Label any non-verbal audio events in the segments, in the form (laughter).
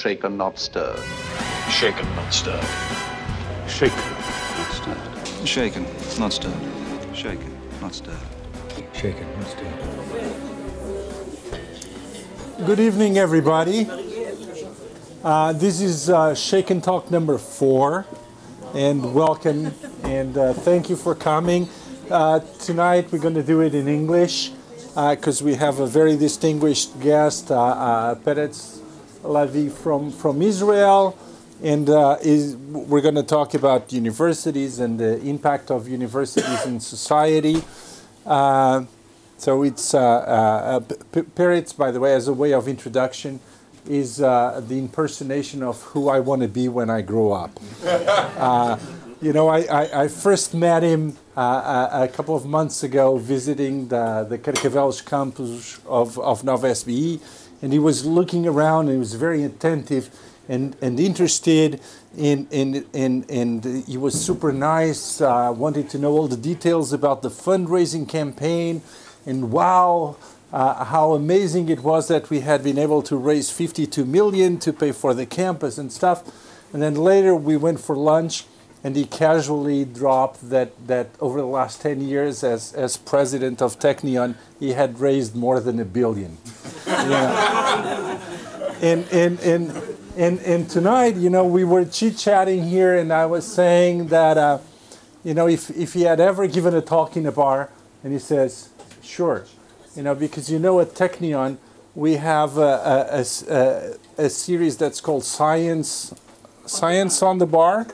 shaken, not stirred. Shaken, not stirred. Shaken, not stirred. Shaken, not stirred. Shaken, not stirred. Shaken, not stirred. Good evening, everybody. Uh, this is uh, Shaken Talk number four, and welcome, and uh, thank you for coming. Uh, tonight we're going to do it in English because we have a very distinguished guest, uh, uh, Peretz Lavie from, from Israel, and uh, is, we're going to talk about universities and the impact of universities in society. Uh, so it's uh, uh, P- Peretz, by the way, as a way of introduction, is uh, the impersonation of who I want to be when I grow up. (laughs) Uh, you know, I, I, I first met him uh, a, a couple of months ago visiting the, the Carcavelos campus of, of Nova SBE, and he was looking around and he was very attentive and, and interested in, in, in, and he was super nice, uh, wanted to know all the details about the fundraising campaign, and wow, uh, how amazing it was that we had been able to raise 52 million to pay for the campus and stuff. And then later we went for lunch, and he casually dropped that, that over the last 10 years as, as president of Technion, he had raised more than a billion. (laughs) Yeah. and, and, and, and, and tonight, you know, we were chit chatting here, and I was saying that, uh, you know, if, if he had ever given a talk in a bar, and he says, sure, you know, because you know at Technion, we have a, a, a, a series that's called Science, Science on the Bar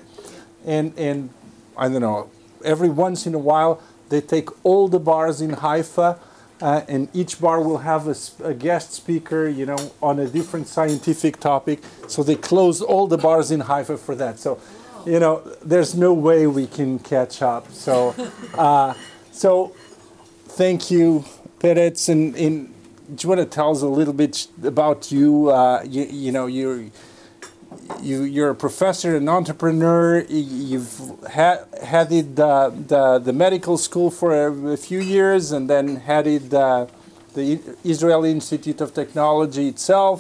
and and I don't know, every once in a while they take all the bars in Haifa, uh, and each bar will have a guest speaker, you know, on a different scientific topic. So they close all the bars in Haifa for that. So, you know, there's no way we can catch up. So, (laughs) uh, so thank you, Peretz, and, and do you want to tell us a little bit about you? Uh, you, you know, you're you, you're a professor, an entrepreneur. You've ha- headed the, the, the medical school for a, a few years and then headed uh, the I- Israeli Institute of Technology itself.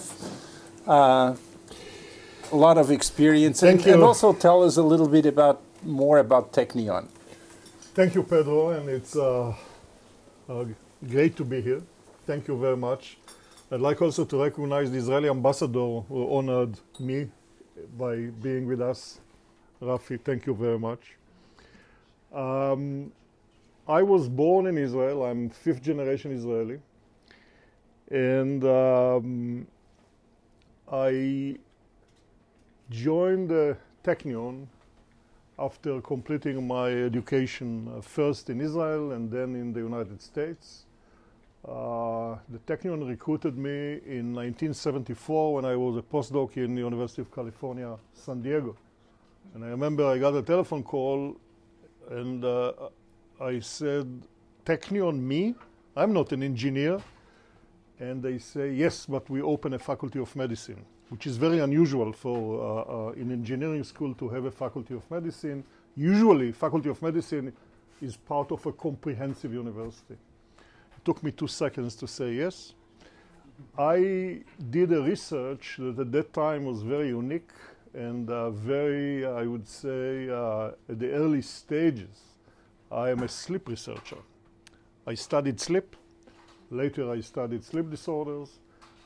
Uh, a lot of experience. Thank and, and you. also tell us a little bit about more about Technion. Thank you, Pedro, and it's uh, uh, great to be here. Thank you very much. I'd like also to recognize the Israeli ambassador who honored me by being with us. Rafi, thank you very much. Um, I was born in Israel. I'm fifth generation Israeli. And um, I joined uh, Technion after completing my education uh, first in Israel and then in the United States. Uh, the Technion recruited me in 1974 when I was a postdoc in the University of California, San Diego. And I remember I got a telephone call and uh, I said, Technion, me? I'm not an engineer. And they say, yes, but we open a faculty of medicine, which is very unusual for uh, uh, in engineering school to have a faculty of medicine. Usually, faculty of medicine is part of a comprehensive university. Took me two seconds to say yes. I did a research that at that time was very unique and uh, very, I would say, uh, at the early stages. I am a sleep researcher. I studied sleep. Later, I studied sleep disorders.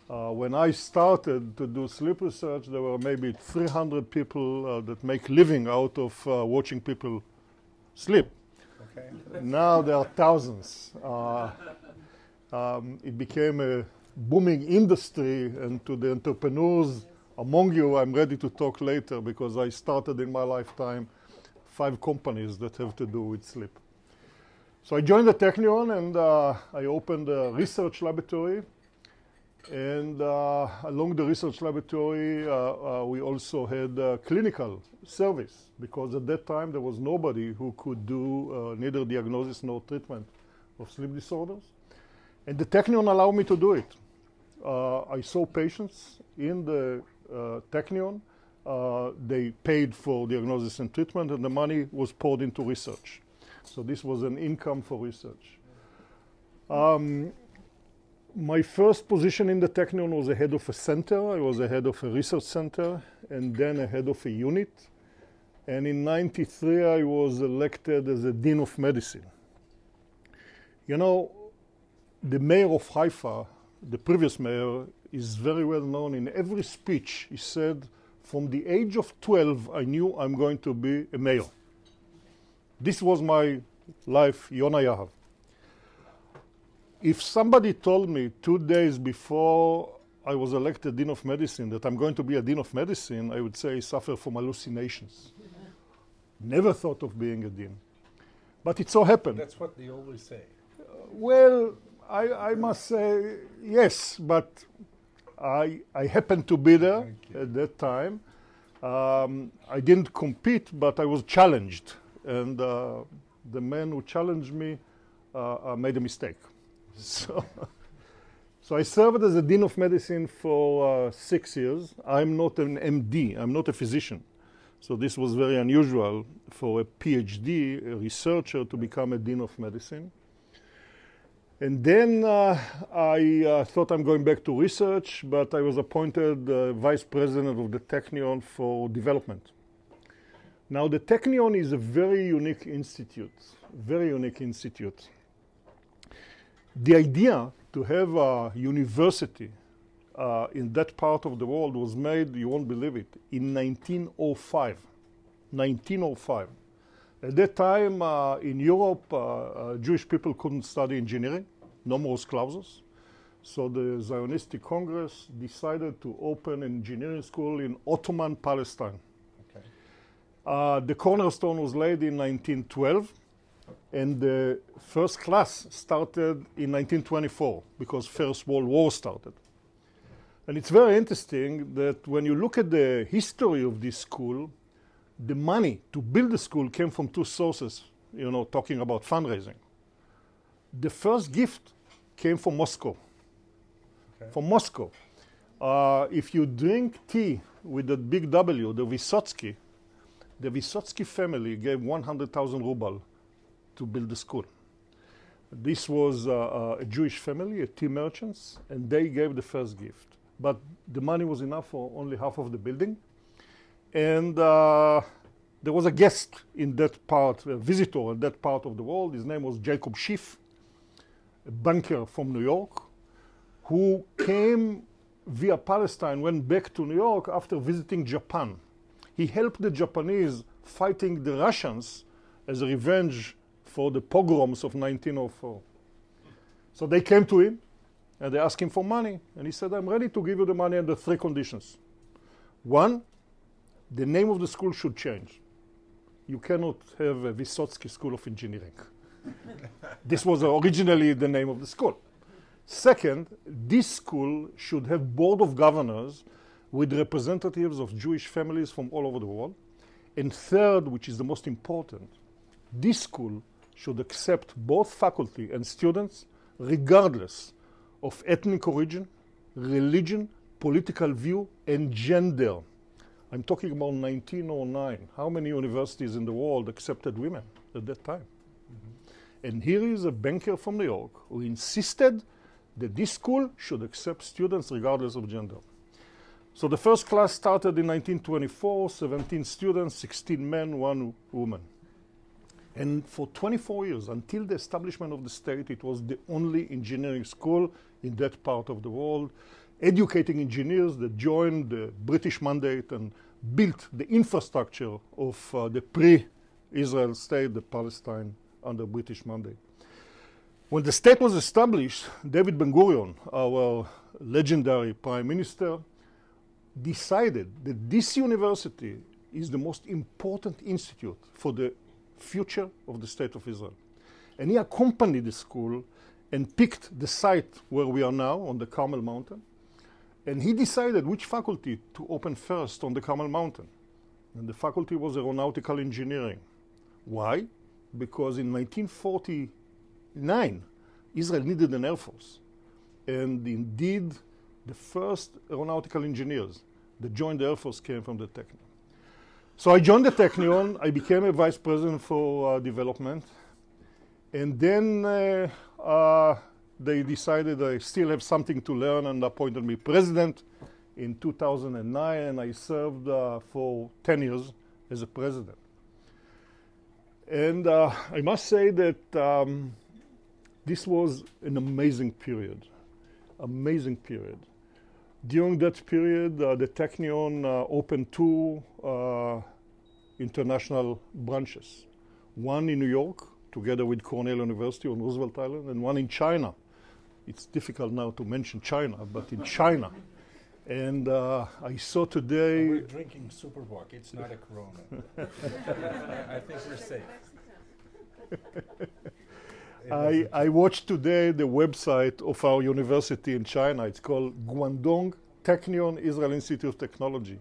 Uh, when I started to do sleep research, there were maybe 300 people uh, that make living out of uh, watching people sleep. Okay. Now there are thousands. Um, it became a booming industry, and to the entrepreneurs among you, I'm ready to talk later because I started in my lifetime five companies that have to do with sleep. So I joined the Technion and uh, I opened a research laboratory. And uh, along the research laboratory, uh, uh, we also had uh, clinical service because at that time there was nobody who could do uh, neither diagnosis nor treatment of sleep disorders. And the Technion allowed me to do it. Uh, I saw patients in the uh, Technion. Uh, they paid for diagnosis and treatment, and the money was poured into research. So this was an income for research. Um, my first position in the Technion was a head of a center. I was a head of a research center and then a head of a unit. And in 93, I was elected as a dean of medicine. You know, the mayor of Haifa, the previous mayor, is very well known. In every speech, he said, From the age of 12, I knew I'm going to be a mayor. This was my life, Yona Yahav. If somebody told me two days before I was elected Dean of Medicine that I'm going to be a Dean of Medicine, I would say I suffer from hallucinations. Never thought of being a Dean. But it so happened. That's what they always say. Well, I, I must say yes, but I, I happened to be there at that time. Um, I didn't compete, but I was challenged. And uh, the man who challenged me uh, uh, made a mistake. (laughs) So, so I served as a dean of medicine for uh, six years. I'm not an MD, I'm not a physician. So this was very unusual for a PhD, a researcher, to become a dean of medicine. And then uh, I uh, thought I'm going back to research, but I was appointed uh, vice president of the Technion for development. Now, the Technion is a very unique institute, very unique institute. The idea to have a university uh, in that part of the world was made, you won't believe it, in 1905. 1905. At that time, uh, in Europe, uh, uh, Jewish people couldn't study engineering, numerus clausus. So the Zionistic Congress decided to open an engineering school in Ottoman Palestine. Okay. Uh, the cornerstone was laid in 1912, and the first class started in 1924 because First World War started. And it's very interesting that when you look at the history of this school, the money to build the school came from two sources, you know, talking about fundraising. The first gift came from Moscow. Okay. From Moscow. Uh, if you drink tea with the big W, the Vysotsky, the Vysotsky family gave 100,000 ruble to build the school. This was uh, uh, a Jewish family, a tea merchants, and they gave the first gift. But the money was enough for only half of the building. And uh, there was a guest in that part, a visitor in that part of the world. His name was Jacob Schiff, banker from New York, who came via Palestine, went back to New York after visiting Japan. He helped the Japanese fighting the Russians as a revenge for the pogroms of 1904. So they came to him and they asked him for money. And he said, I'm ready to give you the money under three conditions. One, the name of the school should change. You cannot have a Vysotsky School of Engineering. This was originally the name of the school. Second, this school should have board of governors with representatives of Jewish families from all over the world. And third, which is the most important, this school should accept both faculty and students regardless of ethnic origin, religion, political view, and gender. I'm talking about 1909. How many universities in the world accepted women at that time? And here is a banker from New York who insisted that this school should accept students regardless of gender. So the first class started in 1924, 17 students, 16 men, one woman. And for 24 years, until the establishment of the state, it was the only engineering school in that part of the world, educating engineers that joined the British mandate and built the infrastructure of uh, the pre Israel state, the Palestine, under British mandate. When the state was established, David Ben Gurion, our legendary prime minister, decided that this university is the most important institute for the future of the state of Israel. And he accompanied the school and picked the site where we are now on the Carmel Mountain. And he decided which faculty to open first on the Carmel Mountain. And the faculty was aeronautical engineering. Why? Because in 1949, Israel needed an air force. And indeed, the first aeronautical engineers that joined the Air Force came from the Technion. So I joined the Technion. I became a vice president for uh, development. And then uh, uh, they decided I still have something to learn and appointed me president in 2009, and I served uh, for 10 years as a president. And uh, I must say that um, this was an amazing period, amazing period. During that period, uh, the Technion uh, opened two uh, international branches, one in New York, together with Cornell University on Roosevelt Island, and one in China. It's difficult now to mention China, but in China. And uh, I saw today. We're drinking Superbock. It's not a Corona. (laughs) I think we're safe. (laughs) I, I watched today the website of our university in China. It's called Guangdong Technion Israel Institute of Technology.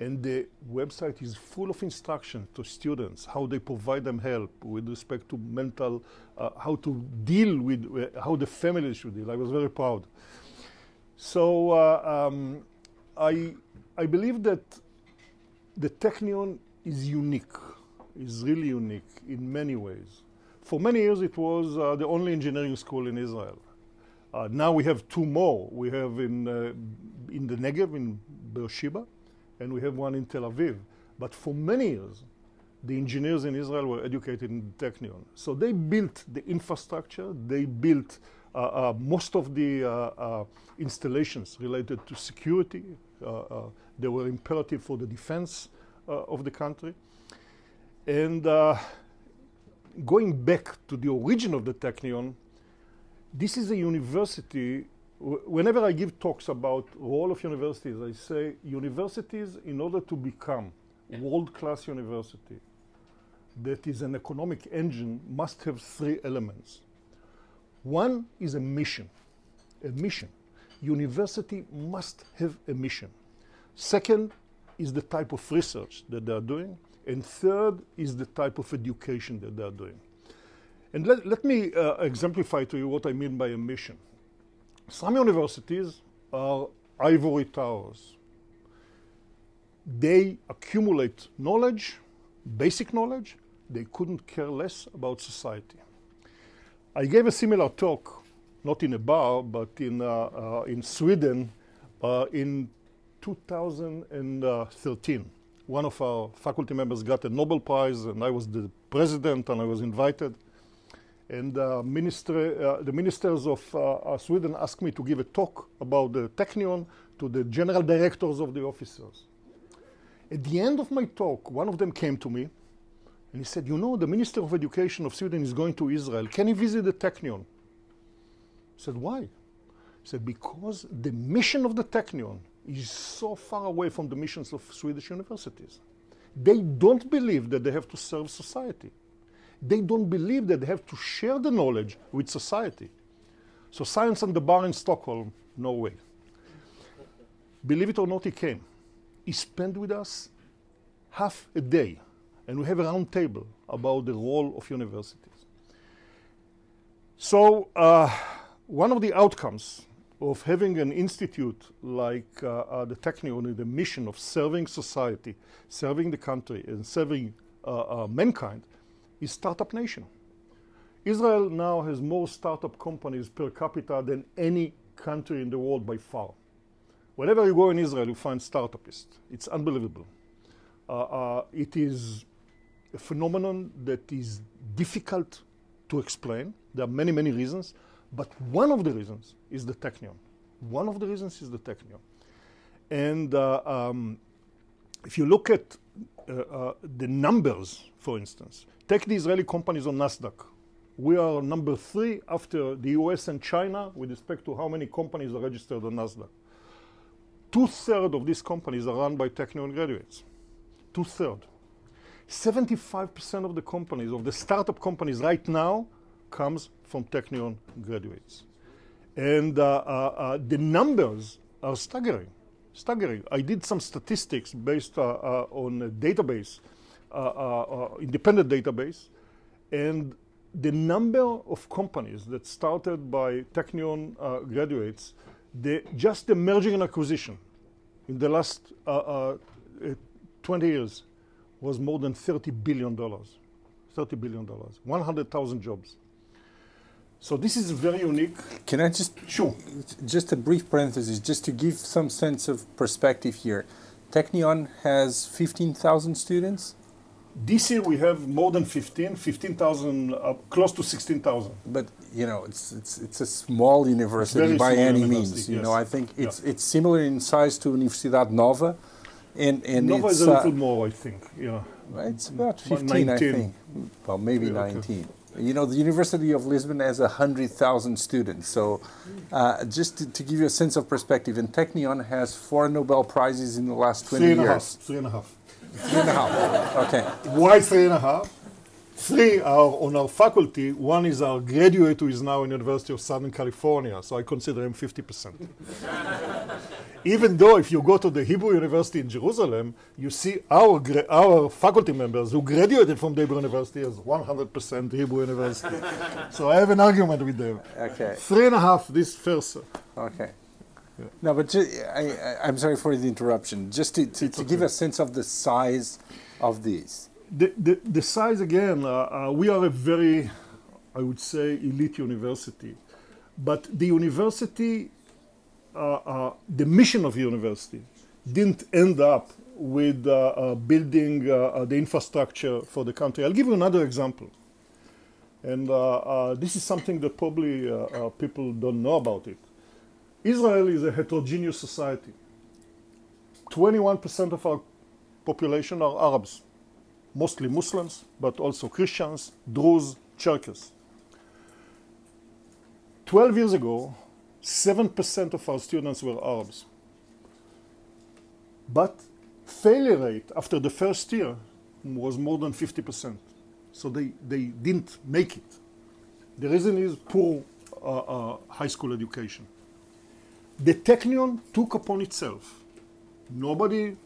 And the website is full of instruction to students, how they provide them help with respect to mental, uh, how to deal with, uh, how the family should deal. I was very proud. So uh, um, I, I believe that the Technion is unique, is really unique in many ways. For many years, it was uh, the only engineering school in Israel. Uh, now we have two more. We have in, uh, in the Negev, in Beersheba, and we have one in Tel Aviv. But for many years, the engineers in Israel were educated in the Technion. So they built the infrastructure, they built Uh, uh, most of the uh, uh, installations related to security. they were imperative for the defense of the country. And going back to the origin of the Technion, this is a university. Whenever I give talks about role of universities, I say universities, in order to become world-class university, that is an economic engine, must have three elements. One is a mission, a mission. University must have a mission. Second is the type of research that they are doing. And third is the type of education that they're doing. And let, let me uh, exemplify to you what I mean by a mission. Some universities are ivory towers. They accumulate knowledge, basic knowledge. They couldn't care less about society. I gave a similar talk, not in a bar, but in, uh, uh, in Sweden uh, in 2013 one of our faculty members got a Nobel Prize, and I was the president, and I was invited. And uh, minister, the ministers of Sweden asked me to give a talk about the Technion to the general directors of the officers. At the end of my talk, one of them came to me and he said, You know, the Minister of Education of Sweden is going to Israel. Can he visit the Technion? I said, Why? He said, Because the mission of the Technion is so far away from the missions of Swedish universities. They don't believe that they have to serve society. They don't believe that they have to share the knowledge with society. So Science on the Bar in Stockholm, no way. Believe it or not, he came. He spent with us half a day, and we have a round table about the role of universities. So uh, one of the outcomes of having an institute like uh, uh, the Technion with the mission of serving society, serving the country, and serving uh, uh, mankind is Startup Nation. Israel now has more startup companies per capita than any country in the world by far. Whenever you go in Israel, you find startupists. It's unbelievable. Uh, it is a phenomenon that is difficult to explain. There are many, many reasons. But one of the reasons is the Technion. One of the reasons is the Technion. And uh, um, if you look at uh, uh, the numbers, for instance, take the Israeli companies on NASDAQ. We are number three after the US and China with respect to how many companies are registered on NASDAQ. Two thirds of these companies are run by Technion graduates. Two thirds. 75% of the companies, of the startup companies right now, comes from Technion graduates. And uh, uh, uh, the numbers are staggering, staggering. I did some statistics based on a database, independent database, and the number of companies that started by Technion uh, graduates, the, just the merging and acquisition in the last uh, uh, 20 years was more than $30 billion. $30 billion, 100,000 jobs. So this is very unique. Can I just Sure. just a brief parenthesis, just to give some sense of perspective here. Technion has 15,000 students, This year we have more than 15, 15,000, uh, close to 16,000. but you know it's it's it's a small university by any university, means. You know, I think it's Yeah. it's similar in size to Universidade Nova, and and Nova it's is a uh, little more, I think. Yeah. it's about 15, 19. I think. Well, maybe Yeah, okay. 19. You know, the University of Lisbon has 100,000 students. So, uh, just to, to give you a sense of perspective, and Technion has four Nobel Prizes in the last 20 Three and a half. years. Three and a half. Three and a half. Okay. Why three and a half? Three are on our faculty. One is our graduate who is now in University of Southern California, so I consider him 50%. (laughs) Even though if you go to the Hebrew University in Jerusalem, you see our, gra- our faculty members who graduated from the Hebrew University as 100% Hebrew University. (laughs) so I have an argument with them. Okay. Three and a half this first. Okay. No, but ju- I, I, I'm sorry for the interruption. Just to, to, to give a sense of the size of these. The, the, the size again, uh, uh, we are a very, I would say, elite university. But the university, uh, uh, the mission of the university didn't end up with uh, uh, building the infrastructure for the country. I'll give you another example. And this is something that probably people don't know about it. Israel is a heterogeneous society. 21% of our population are Arabs mostly Muslims, but also Christians, Druze, Cherkess. 12 years ago, 7% of our students were Arabs. But failure rate after the first year was more than 50%. So they, they didn't make it. The reason is poor uh, uh, high school education. The Technion took upon itself. Nobody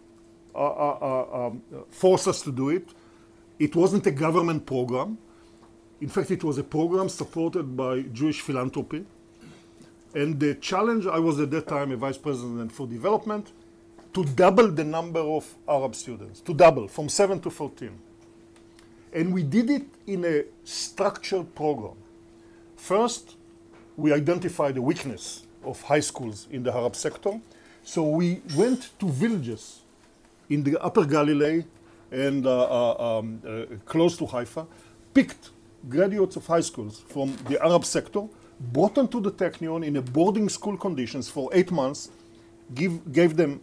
Uh, uh, uh, um, forced us to do it. It wasn't a government program. In fact, it was a program supported by Jewish philanthropy. And the challenge, I was at that time a vice president for development, to double the number of Arab students, to double from 7 to 14. And we did it in a structured program. First, we identified the weakness of high schools in the Arab sector. So we went to villages in the Upper Galilee and uh, uh, um, uh, close to Haifa, picked graduates of high schools from the Arab sector, brought them to the Technion in a boarding school conditions for eight months, give, gave them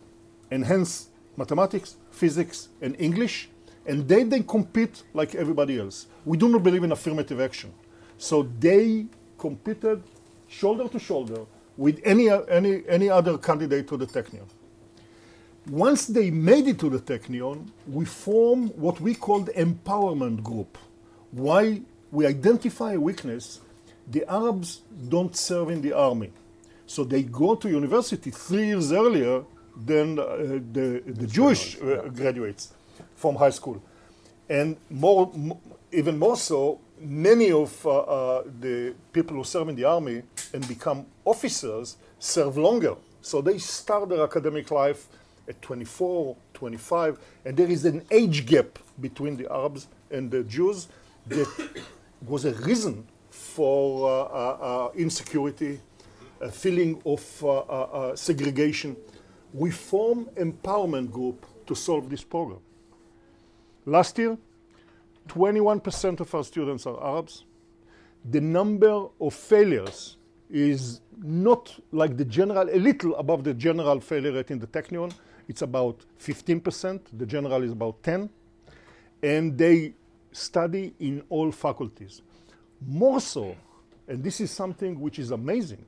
enhanced mathematics, physics, and English, and they then they compete like everybody else. We do not believe in affirmative action. So they competed shoulder to shoulder with any, any, any other candidate to the Technion. Once they made it to the Technion, we form what we call the empowerment group. Why we identify a weakness, the Arabs don't serve in the army. So they go to university three years earlier than uh, the, the Jewish uh, graduates from high school. And more, even more so, many of uh, uh, the people who serve in the army and become officers serve longer. So they start their academic life at 24, 25, and there is an age gap between the Arabs and the Jews that was a reason for uh, uh, uh, insecurity, a feeling of uh, uh, uh, segregation. We form empowerment group to solve this problem. Last year, 21% of our students are Arabs. The number of failures is not like the general, a little above the general failure rate in the Technion. It's about 15%. The general is about 10. And they study in all faculties. More so, and this is something which is amazing,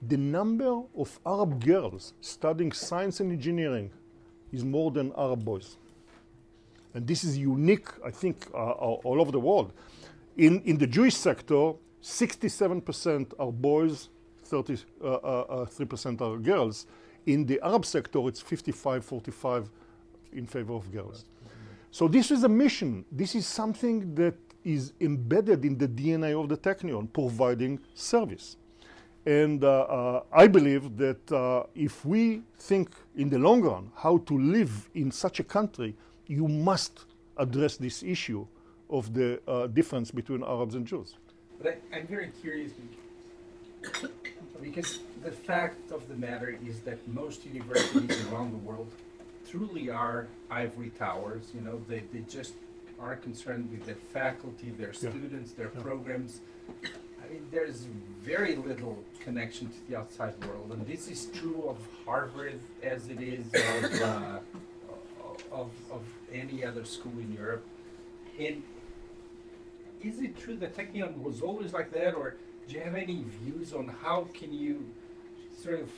the number of Arab girls studying science and engineering is more than Arab boys. And this is unique, I think, uh, all all over the world. In, in the Jewish sector, 67% are boys, 33% uh, uh, uh, 3% are girls. In the Arab sector, it's 55 45 in favor of girls. So this is a mission. This is something that is embedded in the DNA of the Technion, providing service. And uh, uh, I believe that uh, if we think in the long run how to live in such a country, you must address this issue of the uh, difference between Arabs and Jews. But I, I'm very curious Because the fact of the matter is that most universities around the world truly are ivory towers. You know, they, they just are concerned with their faculty, their Yeah. students, their Yeah. programs. I mean, there's very little connection to the outside world, and this is true of Harvard as it is of, uh, of, of any other school in Europe. And is it true that Technion was always like that, or do you have any views on how can you sort of,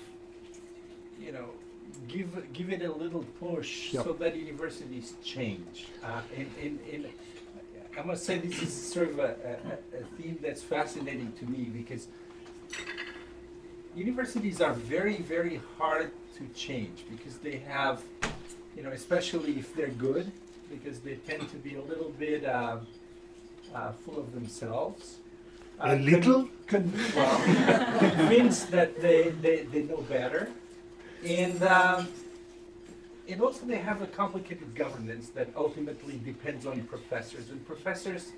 you know, give give it a little push Yep. so that universities change? Uh, and, and, and I must say this is sort of a, a, a theme that's fascinating to me because universities are very very hard to change because they have, you know, especially if they're good, because they tend to be a little bit. Uh, uh, full of themselves. A con- little? con- well, convinced that they, they, they know better. And, um, and also they have a complicated governance that ultimately depends on professors. And professors,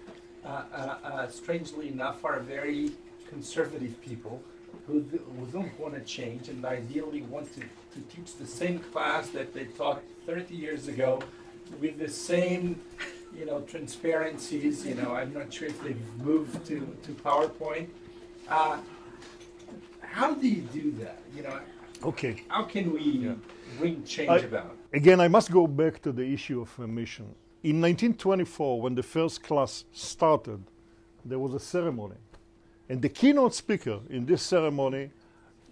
uh, uh, uh, strangely enough, are very conservative people who, who don't want to change and ideally want to, to teach the same class that they taught 30 years ago with the same you know, transparencies, you know, I'm not sure if they've moved to, to PowerPoint. Uh, how do you do that? You know, Okay. how can we bring change I- about? Again, I must go back to the issue of mission. In 1924, when the first class started, there was a ceremony. And the keynote speaker in this ceremony,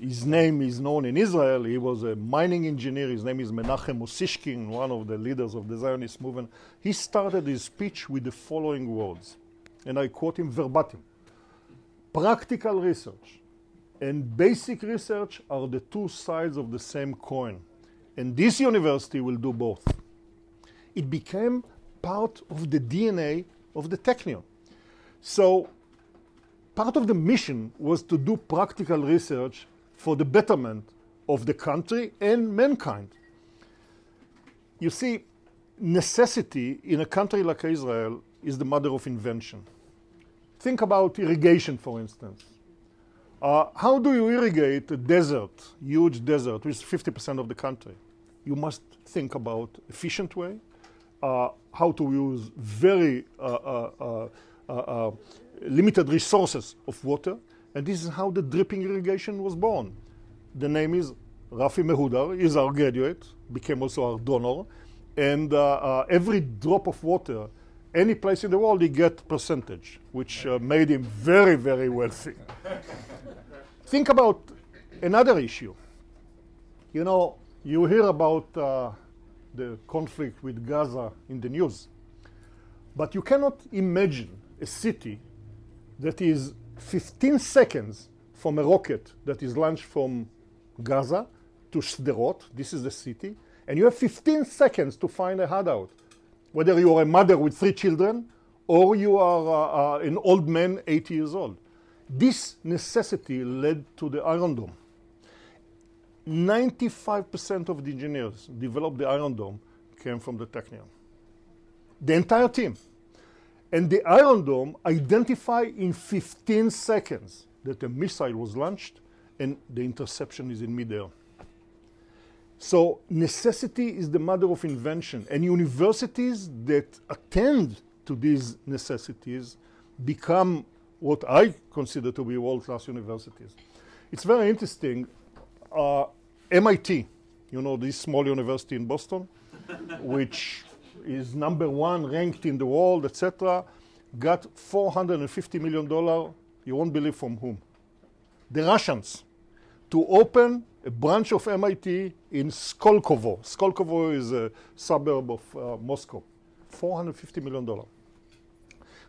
his name is known in Israel. He was a mining engineer. His name is Menachem Ussishkin, one of the leaders of the Zionist movement. He started his speech with the following words, and I quote him verbatim Practical research and basic research are the two sides of the same coin. And this university will do both. It became part of the DNA of the Technion. So, part of the mission was to do practical research for the betterment of the country and mankind. You see, necessity in a country like Israel is the mother of invention. Think about irrigation, for instance. Uh, how do you irrigate a desert, huge desert, which is 50% of the country? You must think about efficient way, uh, how to use very uh, uh, uh, uh, limited resources of water, and this is how the dripping irrigation was born. The name is Rafi Mehoudar, is our graduate, became also our donor, and uh, uh, every drop of water, any place in the world, he get percentage, which uh, made him very, very wealthy. (laughs) Think about another issue. You know, you hear about uh, the conflict with Gaza in the news, but you cannot imagine a city that is 15 seconds from a rocket that is launched from Gaza to Sderot, this is the city, and you have 15 seconds to find a hideout. Whether you are a mother with three children or you are uh, uh, an old man, 80 years old. This necessity led to the Iron Dome. 95% of the engineers developed the Iron Dome came from the Technion. The entire team. And the Iron Dome identified in 15 seconds that a missile was launched and the interception is in midair. So necessity is the mother of invention, and universities that attend to these necessities become what I consider to be world-class universities. It's very interesting. Uh, MIT, you know, this small university in Boston, (laughs) which is number one ranked in the world, etc., got 450 million dollar. You won't believe from whom? The Russians to open a branch of MIT in Skolkovo. Skolkovo is a suburb of uh, Moscow. 450 million dollar.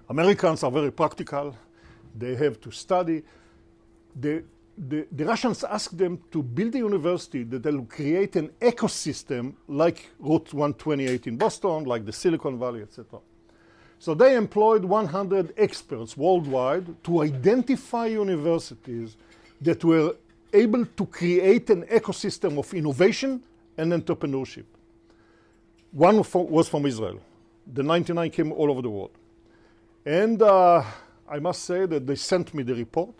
Americans are very practical. They have to study. The, the, the Russians asked them to build a university that will create an ecosystem like Route 128 in Boston, like the Silicon Valley, etc. So they employed 100 experts worldwide to identify universities that were able to create an ecosystem of innovation and entrepreneurship. One fro- was from Israel. The 99 came all over the world. And uh, I must say that they sent me the report.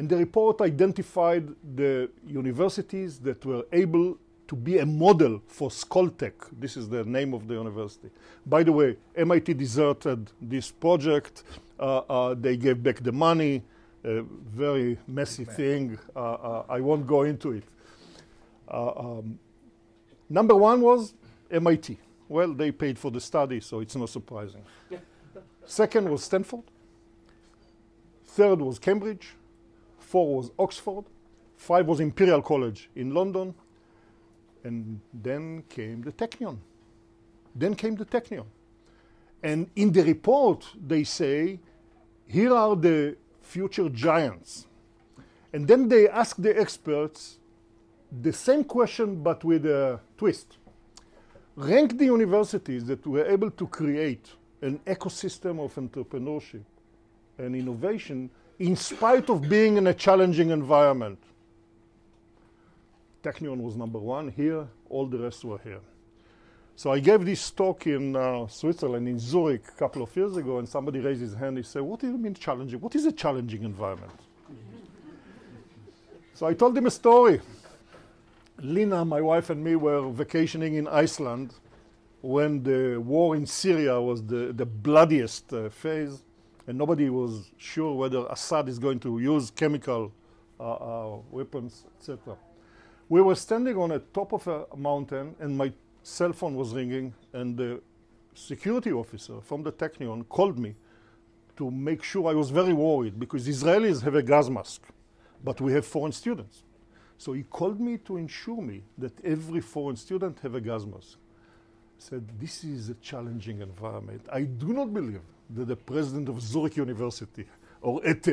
And the report identified the universities that were able to be a model for Skoltech. This is the name of the university. By the way, MIT deserted this project. Uh, uh, they gave back the money. A very messy thing. Uh, uh, I won't go into it. Uh, um, number one was MIT. Well, they paid for the study, so it's not surprising. Second was Stanford. Third was Cambridge. Four was Oxford. Five was Imperial College in London. And then came the Technion. Then came the Technion. And in the report, they say, here are the future giants. And then they ask the experts the same question, but with a twist. Rank the universities that were able to create an ecosystem of entrepreneurship and innovation in spite of being in a challenging environment. Technion was number one here, all the rest were here. So I gave this talk in uh, Switzerland, in Zurich, a couple of years ago, and somebody raised his hand. He said, What do you mean challenging? What is a challenging environment? so I told him a story. Lina, my wife, and me were vacationing in Iceland when the war in Syria was the, the bloodiest uh, phase, and nobody was sure whether Assad is going to use chemical uh, uh weapons, etc. We were standing on the top of a mountain, and my cell phone was ringing, and the security officer from the Technion called me to make sure I was very worried because Israelis have a gas mask, but we have foreign students. So he called me to ensure me that every foreign student have a gas mask. Said, this is a challenging environment. I do not believe that the president of Zurich University or ETH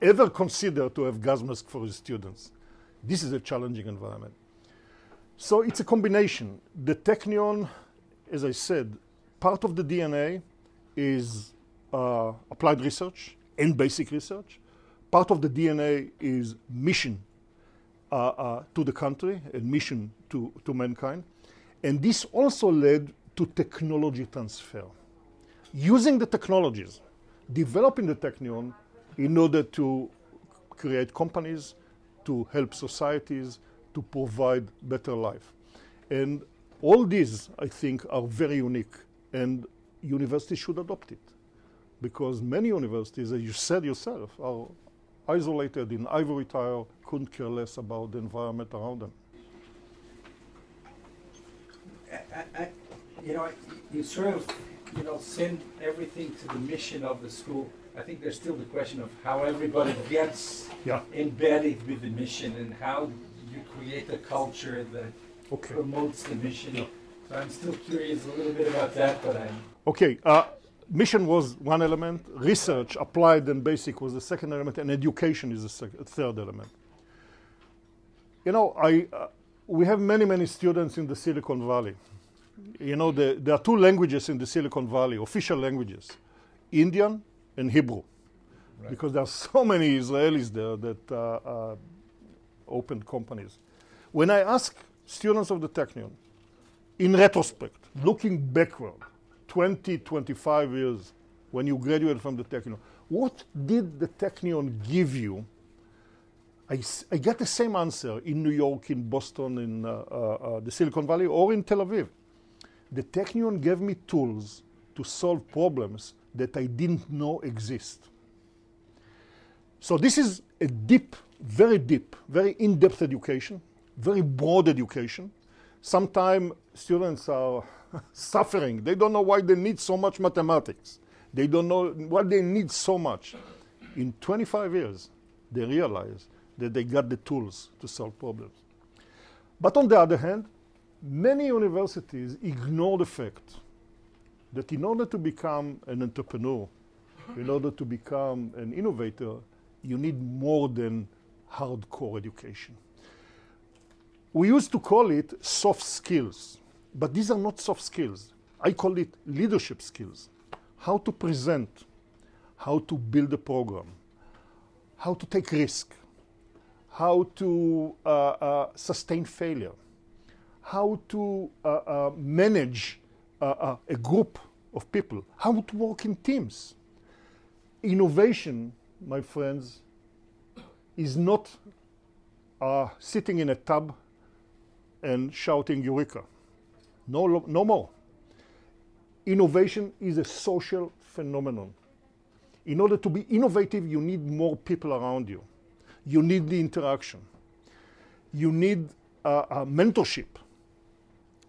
ever considered to have gas mask for his students. This is a challenging environment. So it's a combination. The Technion, as I said, part of the DNA is uh, applied research and basic research. Part of the DNA is mission uh, uh, to the country and mission to, to mankind. And this also led to technology transfer. Using the technologies, developing the Technion in order to create companies, to help societies, to provide better life. And all these, I think, are very unique, and universities should adopt it. Because many universities, as you said yourself, are isolated in ivory tower, couldn't care less about the environment around them. I, I, you know, you sort of, you know, send everything to the mission of the school. I think there's still the question of how everybody gets Yeah. embedded with the mission and how you create a culture that Okay. promotes the mission. So I'm still curious a little bit about that, but I'm. Okay. Uh, mission was one element. Research, applied and basic, was the second element, and education is the sec- third element. You know, I, uh, we have many, many students in the Silicon Valley. You know, the, there are two languages in the Silicon Valley, official languages Indian and Hebrew. Because there are so many Israelis there that uh, uh, opened companies. When I ask students of the Technion, in retrospect, looking backward, 20, 25 years, when you graduated from the Technion, what did the Technion give you? I, s- I get the same answer in New York, in Boston, in uh, uh, uh, the Silicon Valley, or in Tel Aviv. The Technion gave me tools to solve problems that I didn't know exist. So this is a deep, very deep, very in-depth education, very broad education. Sometimes students are (laughs) suffering. They don't know why they need so much mathematics. They don't know why they need so much. In 25 years, they realize that they got the tools to solve problems. But on the other hand, many universities ignore the fact that in order to become an entrepreneur, in order to become an innovator, you need more than hardcore education. We used to call it soft skills, but these are not soft skills. I call it leadership skills. How to present, how to build a program, how to take risk, how to uh, uh, sustain failure, how to uh, uh, manage uh, uh, a group of people, how to work in teams. Innovation, my friends, is not uh, sitting in a tub and shouting Eureka. No, no more. Innovation is a social phenomenon. In order to be innovative, you need more people around you. You need the interaction. You need uh, uh, mentorship.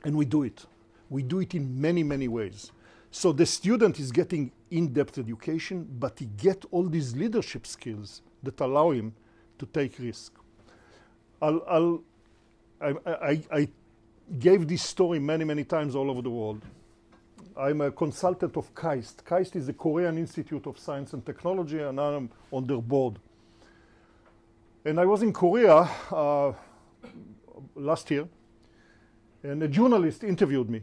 And we do it. We do it in many, many ways. So the student is getting in-depth education, but he get all these leadership skills that allow him to take risk. I'll, I'll, I, I, I gave this story many, many times all over the world. I'm a consultant of KAIST. KAIST is the Korean Institute of Science and Technology, and I'm on their board. And I was in Korea uh, last year, and a journalist interviewed me.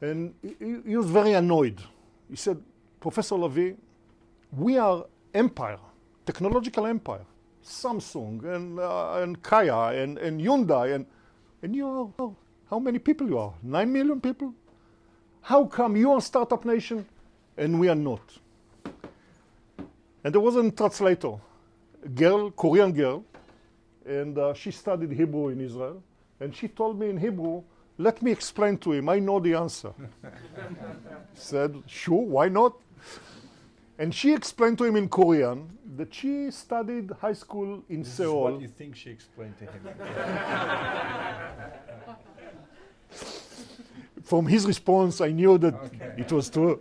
And he, he was very annoyed. He said, Professor Lavie, we are empire, technological empire. Samsung and, uh, and Kia and, and Hyundai and, and you are, how many people you are? Nine million people? How come you are startup nation and we are not? And there was a translator, a girl, Korean girl, and uh, she studied Hebrew in Israel. And she told me in Hebrew, let me explain to him, I know the answer. (laughs) said, sure, why not? And she explained to him in Korean that she studied high school in This is Seoul. what you think she explained to him. (laughs) From his response, I knew that Okay. it was true.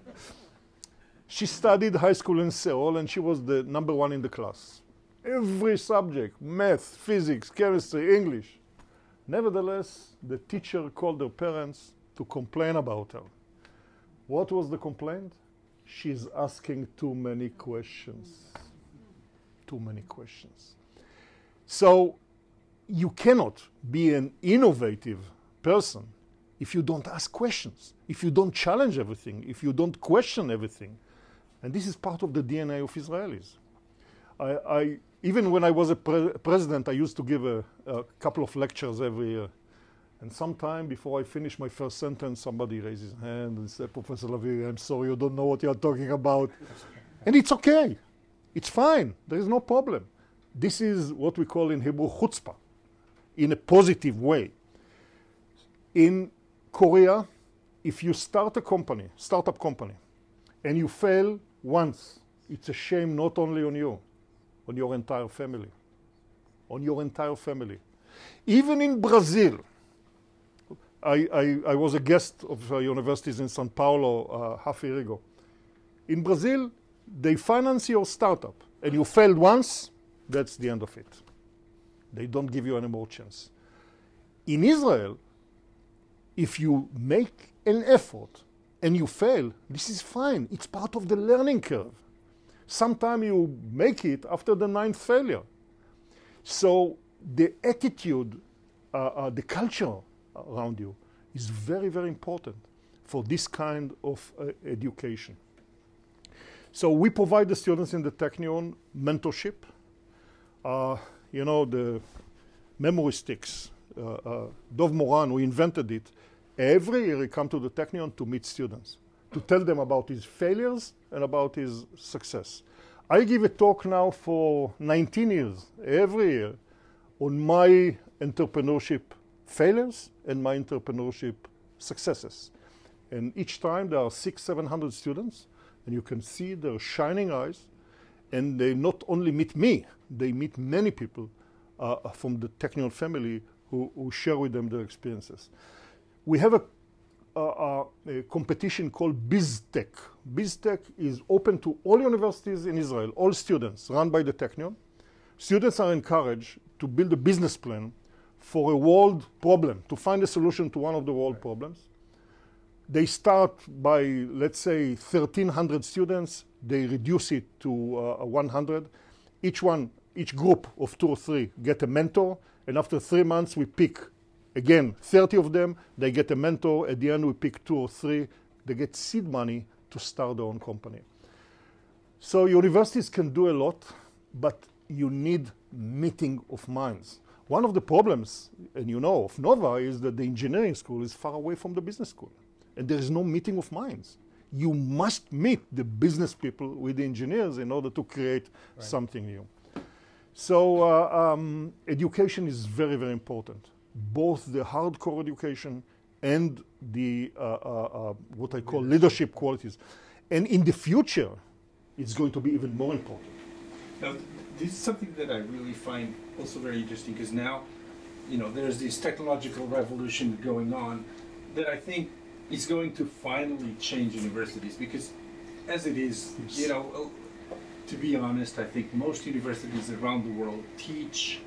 She studied high school in Seoul and she was the number one in the class. Every subject math, physics, chemistry, English. Nevertheless, the teacher called her parents to complain about her. What was the complaint? She's asking too many questions. Too many questions. So, you cannot be an innovative person if you don't ask questions, if you don't challenge everything, if you don't question everything. And this is part of the DNA of Israelis. I, I, even when I was a pre- president, I used to give a, a couple of lectures every year. And sometime before I finish my first sentence, somebody raises his hand and says, Professor Lavie, I'm sorry, you don't know what you're talking about. and it's okay. It's fine. There is no problem. This is what we call in Hebrew chutzpah, in a positive way. In Korea, if you start a company, startup company, and you fail once, it's a shame not only on you, on your entire family. On your entire family. Even in Brazil, I, I, I was a guest of uh, universities in Sao Paulo uh, half a year ago. In Brazil, they finance your startup, and you failed once, that's the end of it. They don't give you any more chance. In Israel, if you make an effort and you fail, this is fine. It's part of the learning curve. Sometimes you make it after the ninth failure. So the attitude, uh, uh, the culture around you is very, very important for this kind of uh, education. So we provide the students in the Technion mentorship. Uh, you know, the memory sticks. Uh, uh, Dov Moran, who invented it, every year he comes to the Technion to meet students, to tell them about his failures and about his success. I give a talk now for 19 years, every year, on my entrepreneurship failures and my entrepreneurship successes. And each time there are six, 700 students, and you can see their shining eyes, and they not only meet me, they meet many people uh, from the Technion family who, who share with them their experiences. We have a, a, a competition called BizTech. BizTech is open to all universities in Israel, all students, run by the Technion. Students are encouraged to build a business plan for a world problem, to find a solution to one of the world problems. They start by, let's say, 1,300 students. They reduce it to uh, 100. Each one, each group of two or three get a mentor, and after three months, we pick again 30 of them. They get a mentor. At the end, we pick two or three. They get seed money to start their own company. So universities can do a lot, but you need meeting of minds. One of the problems, and you know, of Nova is that the engineering school is far away from the business school, and there is no meeting of minds. You must meet the business people with the engineers in order to create something new. So uh, um, education is very, very important. Both the hardcore education and the uh, uh, uh, what I call leadership qualities. And in the future, it's going to be even more important. Now, this is something that I really find also very interesting because now, you know, there's this technological revolution going on that I think is going to finally change universities because, as it is, you know, to be honest, I think most universities around the world teach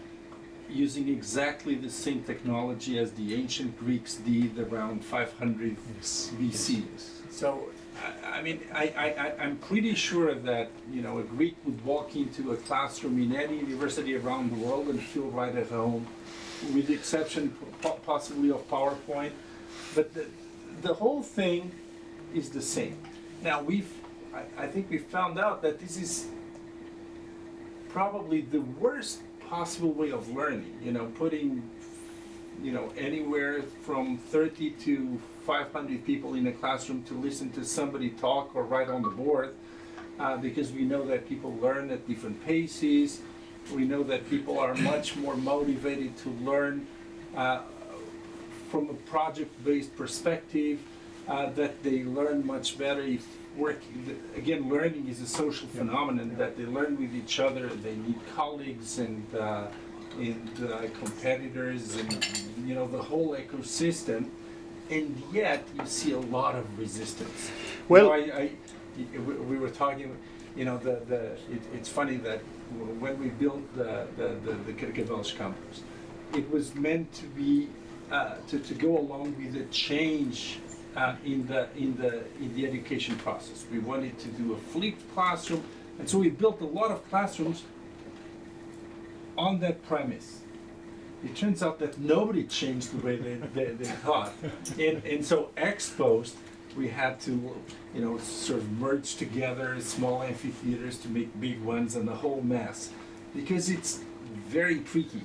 using exactly the same technology as the ancient Greeks did around 500 BC. So, I, I mean, I, I, I'm pretty sure that, you know, a Greek would walk into a classroom in any university around the world and feel right at home, with the exception possibly of PowerPoint. But the, the whole thing is the same. Now, we've, I, I think we found out that this is probably the worst possible way of learning, you know, putting, you know, anywhere from 30 to 500 people in a classroom to listen to somebody talk or write on the board, uh, because we know that people learn at different paces. We know that people are much more motivated to learn uh, from a project-based perspective, uh, that they learn much better if working. Again, learning is a social phenomenon that they learn with each other. They need colleagues and uh, and uh, competitors, and you know the whole ecosystem. And yet, you see a lot of resistance. Well- you know, I, I, we we were talking. You know, the the it, it's funny that when we built the the the, the campus, it was meant to be uh, to, to go along with the change uh, in the in the in the education process. We wanted to do a flipped classroom, and so we built a lot of classrooms on that premise. It turns out that nobody changed the way they, they, they thought, and and so exposed, we had to you know sort of merge together small amphitheaters to make big ones and the whole mess, because it's very tricky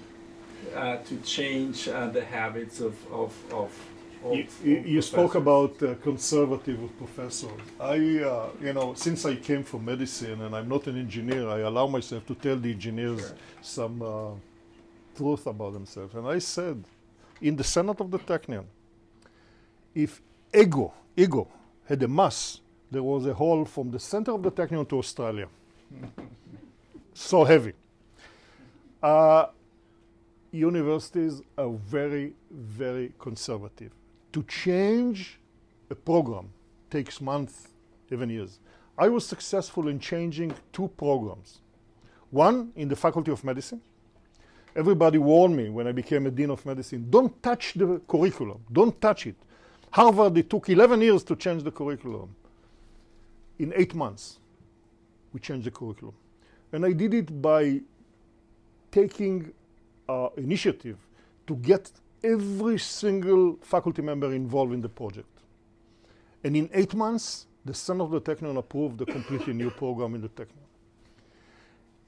uh, to change uh, the habits of of of. You, you, you spoke about uh, conservative professors. I, uh, you know, since I came from medicine and I'm not an engineer, I allow myself to tell the engineers Sure. some uh, truth about themselves. And I said, in the Senate of the Technion, if ego, ego had a mass, there was a hole from the center of the Technion to Australia. (laughs) so heavy. Uh, universities are very, very conservative. To change a program takes months, even years. I was successful in changing two programs. One in the Faculty of Medicine. Everybody warned me when I became a Dean of Medicine don't touch the curriculum, don't touch it. Harvard, it took 11 years to change the curriculum. In eight months, we changed the curriculum. And I did it by taking uh, initiative to get every single faculty member involved in the project. And in eight months, the Senate of the Technion approved a completely new program in the Technion.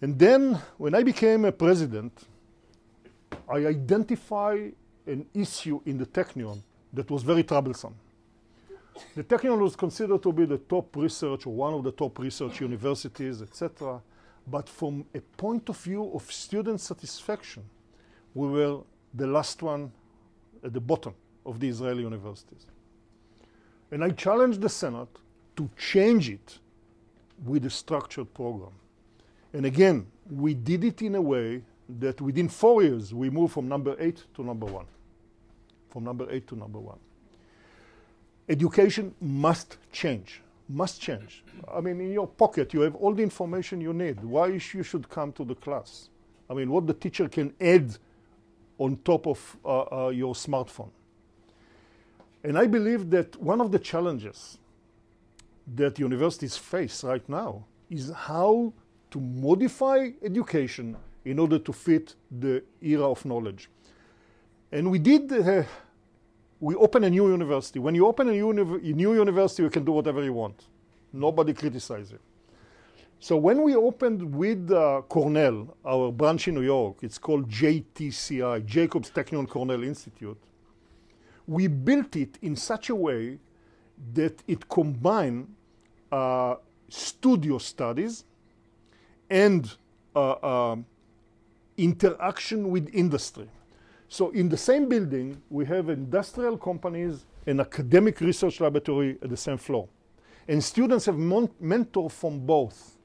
And then, when I became a president, I identified an issue in the Technion that was very troublesome. The Technion was considered to be the top research or one of the top research universities, etc. But from a point of view of student satisfaction, we were the last one at the bottom of the Israeli universities. And I challenged the Senate to change it with a structured program. And again, we did it in a way that within four years we moved from number eight to number one. From number eight to number one. Education must change. Must change. I mean, in your pocket, you have all the information you need. Why you should come to the class? I mean, what the teacher can add on top of uh, uh, your smartphone. And I believe that one of the challenges that universities face right now is how to modify education in order to fit the era of knowledge. And we did, uh, we opened a new university. When you open a, uni- a new university, you can do whatever you want. Nobody criticizes you. So when we opened with uh, Cornell, our branch in New York, it's called JTCI, Jacobs Technion Cornell Institute, we built it in such a way that it combined uh, studio studies and uh, um interaction with industry. So in the same building, we have industrial companies and academic research laboratory at the same floor. And students have mentor from both.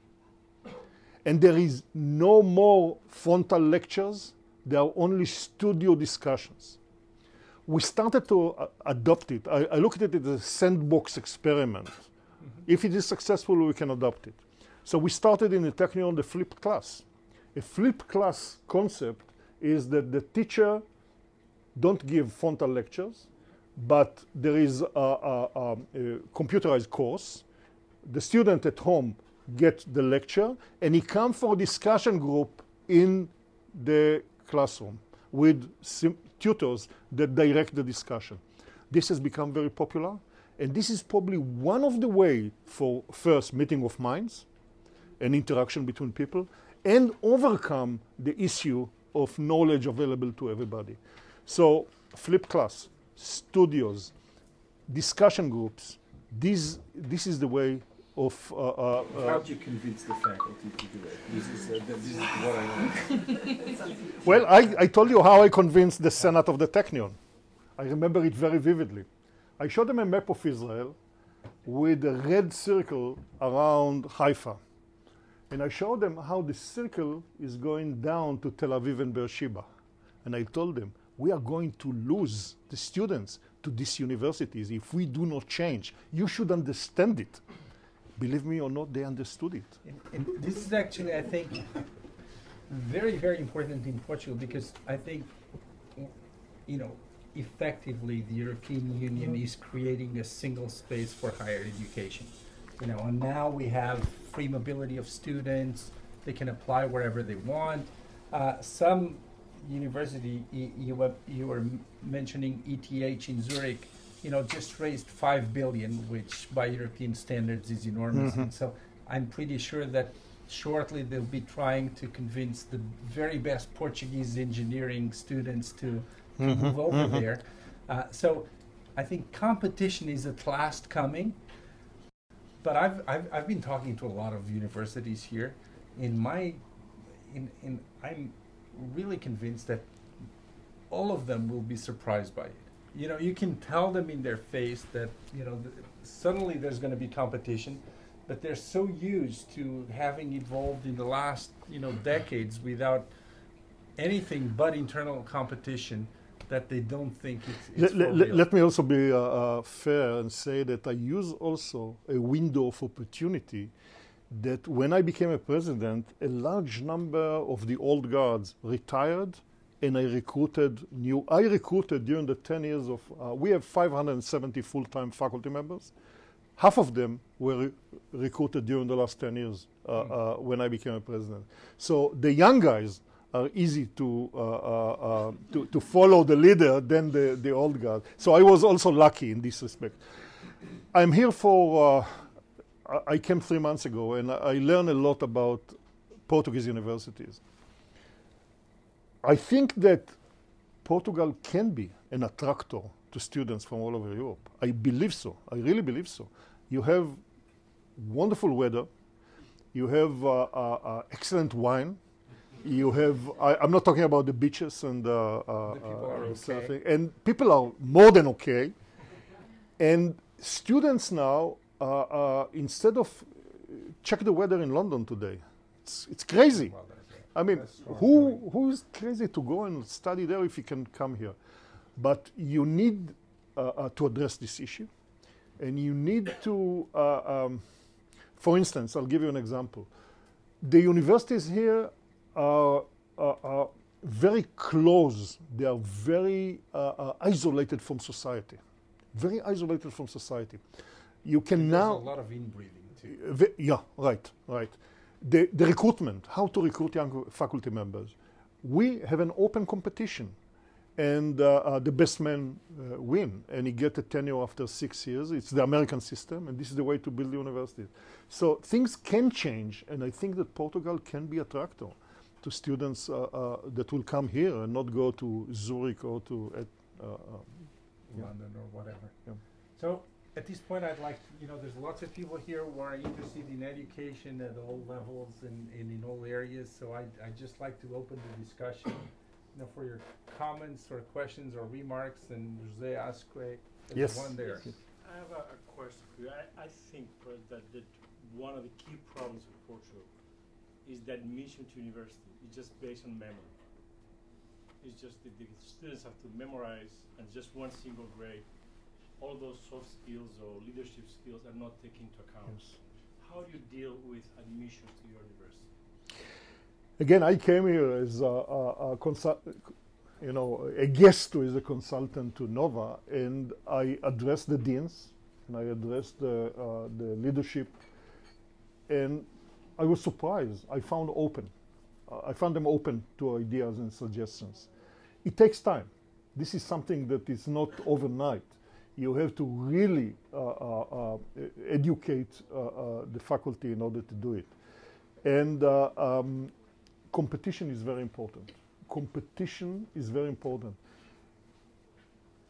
And there is no more frontal lectures, there are only studio discussions. We started to uh, adopt it. I, I look at it as a sandbox experiment. If it is successful, we can adopt it. So we started in the Technion the flipped class. A flipped class concept is that the teacher don't give frontal lectures, but there is a, a, a, a computerized course. The student at home get the lecture, and he come for a discussion group in the classroom with tutors that direct the discussion. This has become very popular, and this is probably one of the way for first meeting of minds, and interaction between people, and overcome the issue of knowledge available to everybody. So, flipped class, studios, discussion groups, these, this is the way of. Uh, uh, uh, How do you convince the faculty to do it? This is, uh, this is what I want. (laughs) well, I, I told you how I convinced the Senate of the Technion. I remember it very vividly. I showed them a map of Israel with a red circle around Haifa. And I showed them how the circle is going down to Tel Aviv and Beersheba. And I told them, we are going to lose the students to these universities if we do not change. You should understand it. Believe me or not, they understood it. And, and this is actually, I think, very, very important in Portugal because I think, you know, effectively the European Union is creating a single space for higher education. You know, and now we have free mobility of students. They can apply wherever they want. Uh, some university, you were, you were mentioning ETH in Zurich, you know, just raised five billion, which by European standards is enormous. And so I'm pretty sure that shortly they'll be trying to convince the very best Portuguese engineering students to, to mm-hmm. move over mm-hmm. there. Uh, so I think competition is at last coming. But I've, I've, I've been talking to a lot of universities here. In my, in, in, I'm really convinced that all of them will be surprised by it. You know, you can tell them in their face that, you know, th- suddenly there's going to be competition, but they're so used to having evolved in the last, you know, decades without anything but internal competition that they don't think it's, it's Let, let- for let- real. let me also be uh, uh, fair and say that I use also a window of opportunity that when I became a president, a large number of the old guards retired and I recruited new. I recruited during the 10 years of, uh, we have 570 full time faculty members. Half of them were re- recruited during the last 10 years uh, uh, when I became a president. So the young guys are easy to, uh, uh, uh, to, to follow the leader than the, the old guard. So I was also lucky in this respect. I'm here for, uh, I- came three months ago and I I learned a lot about Portuguese universities. I think that Portugal can be an attractor to students from all over Europe. I believe so. I really believe so. You have wonderful weather. You have uh, uh, uh, excellent wine. You have. I, I'm not talking about the beaches and uh, uh, The people uh, are okay. And people are more than okay. And students now, uh, uh, instead of check the weather in London today, it's, it's crazy. Well. I mean, who who is crazy to go and study there if he can come here? But you need uh, uh, to address this issue, and you need to. Uh, um, for instance, I'll give you an example. The universities here are, are, are very close. They are very uh, uh, isolated from society. Very isolated from society. You can There's now. a lot of inbreeding too. Yeah, right, right. The, the recruitment, how to recruit young faculty members. We have an open competition, and uh, uh, the best man uh, win, and he get a tenure after six years. It's the American system, and this is the way to build the universities. So things can change, and I think that Portugal can be attractor to students uh, uh, that will come here and not go to Zurich or to. Uh, uh, Yeah. London or whatever. Yeah. So At this point, I'd like, you know, there's lots of people here who are interested in education at all levels and, and in all areas, so I, I'd just like to open the discussion, you know, for your comments or questions or remarks, and Jose Asque, uh, Yes. one there. I have a, a question for you. I, I think Fred, that, that one of the key problems with Portugal is that admission to university is just based on memory. It's just that the students have to memorize and just one single grade. All those soft skills or leadership skills are not taken into account. How do you deal with admissions to your university? Again, I came here as a, a, a consult, you know, a guest who is a consultant to Nova, and I addressed the deans, and I addressed the, uh, the leadership, and I was surprised. I found open. Uh, I found them open to ideas and suggestions. It takes time. This is something that is not overnight. You have to really uh, uh, uh, educate uh, the faculty in order to do it. And um, competition is very important. Competition is very important.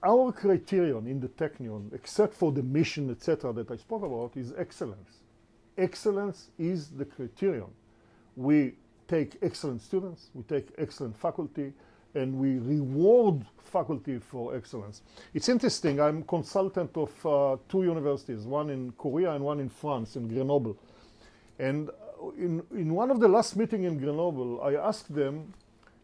Our criterion in the Technion, except for the mission, etc., that I spoke about, is excellence. Excellence is the criterion. We take excellent students, we take excellent faculty, and we reward faculty for excellence. It's interesting, I'm consultant of uh, two universities, one in Korea and one in France, in Grenoble. And uh, in, in one of the last meeting in Grenoble, I asked them,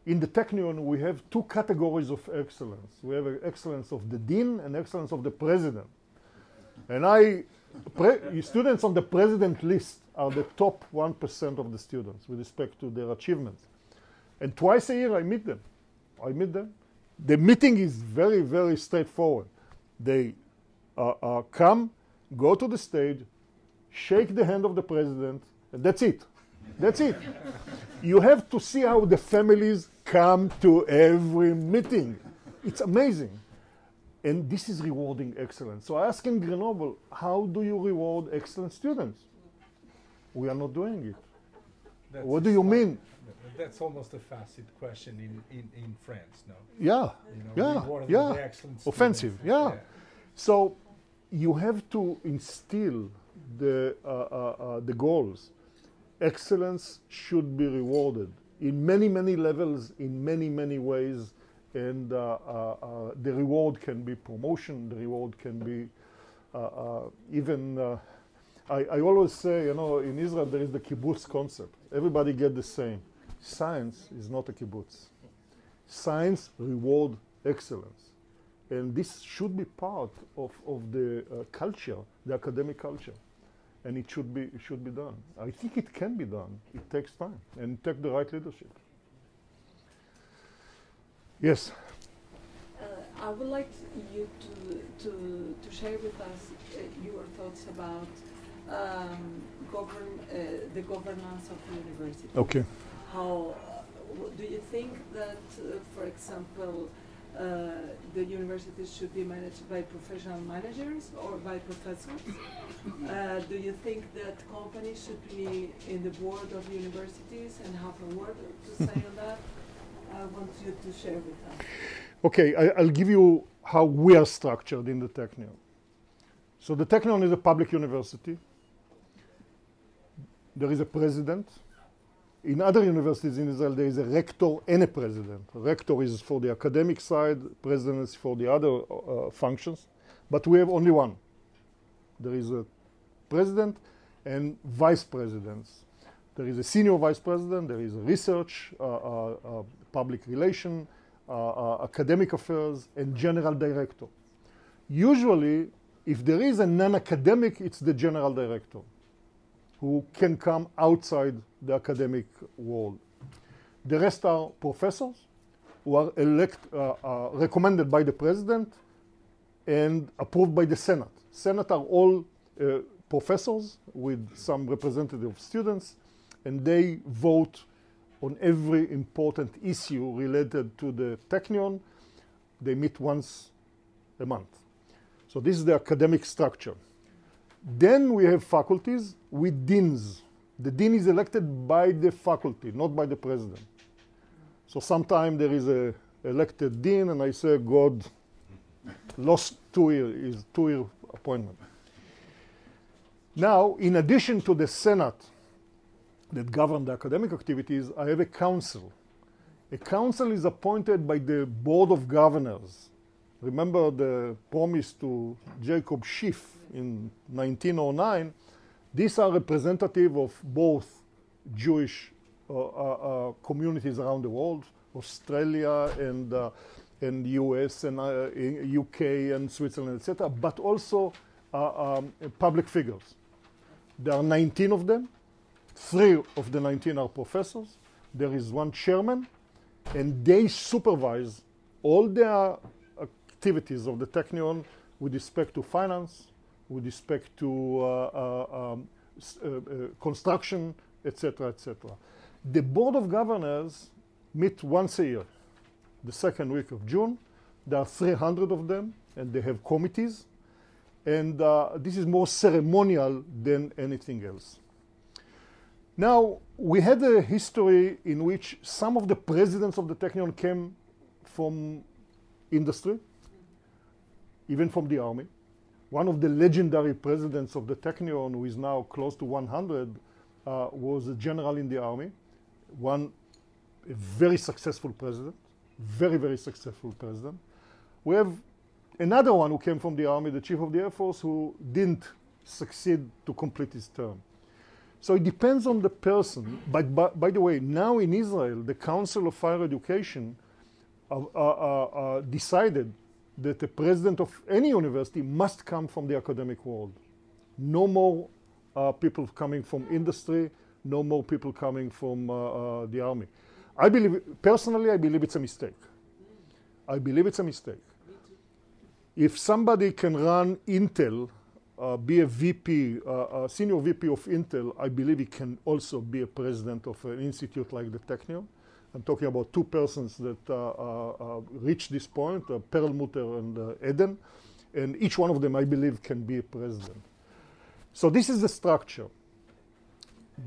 in the Technion, we have two categories of excellence. We have excellence of the dean and excellence of the president. And I, (laughs) students on the president list are the top 1% of the students with respect to their achievements. And twice a year I meet them. I meet them. The meeting is very, very straightforward. They uh, uh, come, go to the stage, shake the hand of the president, and that's it. That's it. you have to see how the families come to every meeting. It's amazing. And this is rewarding excellence. So I asked in Grenoble, how do you reward excellent students? We are not doing it. That's What do you mean? That's almost a facet question in, in, in France, no? Yeah, You know, yeah, yeah. Offensive, students. yeah. So you have to instill the, uh, uh, uh, the goals. Excellence should be rewarded in many, many levels, in many, many ways. And uh, uh, uh, the reward can be promotion, the reward can be uh, uh, even. Uh, I, I always say, you know, in Israel there is the kibbutz concept. Everybody get the same. Science is not a kibbutz. Science reward excellence. And this should be part of, of the uh, culture, the academic culture. And it should be, it should be done. I think it can be done. It takes time and take the right leadership. Yes. Uh, I would like you to, to, to share with us uh, your thoughts about um, govern, uh, the governance of the university. Okay. How uh, do you think that, uh, for example, uh, the universities should be managed by professional managers or by professors? Do you think that companies should be in the board of universities and have a word to say on that? I want you to share with us. Okay, I, I'll give you how we are structured in the Technion. So the Technion is a public university. There is a president. In other universities in Israel, there is a rector and a president. A Rector is for the academic side, president is for the other uh, functions, but we have only one. There is a president and vice presidents. There is a senior vice president, there is a research, uh, uh, uh, public relation, uh, uh, academic affairs, and general director. Usually, if there is a non-academic, it's the general director who can come outside the academic world. The rest are professors who are elect, uh, uh, recommended by the president and approved by the Senate. Senate are all uh, professors with some representative students, and they vote on every important issue related to the Technion. They meet once a month. So this is the academic structure. Then we have faculties with deans. The dean is elected by the faculty, not by the president. So sometimes there is a elected dean, and I say, God lost two year two year appointment. Now, in addition to the Senate that govern the academic activities, I have a council. A council is appointed by the board of governors. Remember the promise to Jacob Schiff in 1909? These are representative of both Jewish uh, uh, uh, communities around the world, Australia and, uh, and US and uh, UK and Switzerland, etc., but also uh, um, public figures. There are 19 of them. Three of the 19 are professors. There is one chairman, and they supervise all the activities of the Technion with respect to finance, with respect to uh, uh, um, uh, uh, construction, etc., etc. The board of governors meet once a year, the second week of June. There are 300 of them, and they have committees. And uh, this is more ceremonial than anything else. Now, we had a history in which some of the presidents of the Technion came from industry, even from the army. One of the legendary presidents of the Technion, who is now close to 100, uh, was a general in the army. One a very successful president, very, very successful president. We have another one who came from the army, the chief of the Air Force, who didn't succeed to complete his term. So it depends on the person. But by, by the way, now in Israel, the Council of Higher Education uh, uh, uh, uh, decided that the president of any university must come from the academic world. No more uh, people coming from industry, no more people coming from uh, uh, the army. I believe, personally, I believe it's a mistake. I believe it's a mistake. If somebody can run Intel, uh, be a VP, uh, a senior VP of Intel, I believe he can also be a president of an institute like the Technion. I'm talking about two persons that uh, uh, uh, reached this point, uh, Perlmutter and Eden, and each one of them, I believe, can be a president. So this is the structure.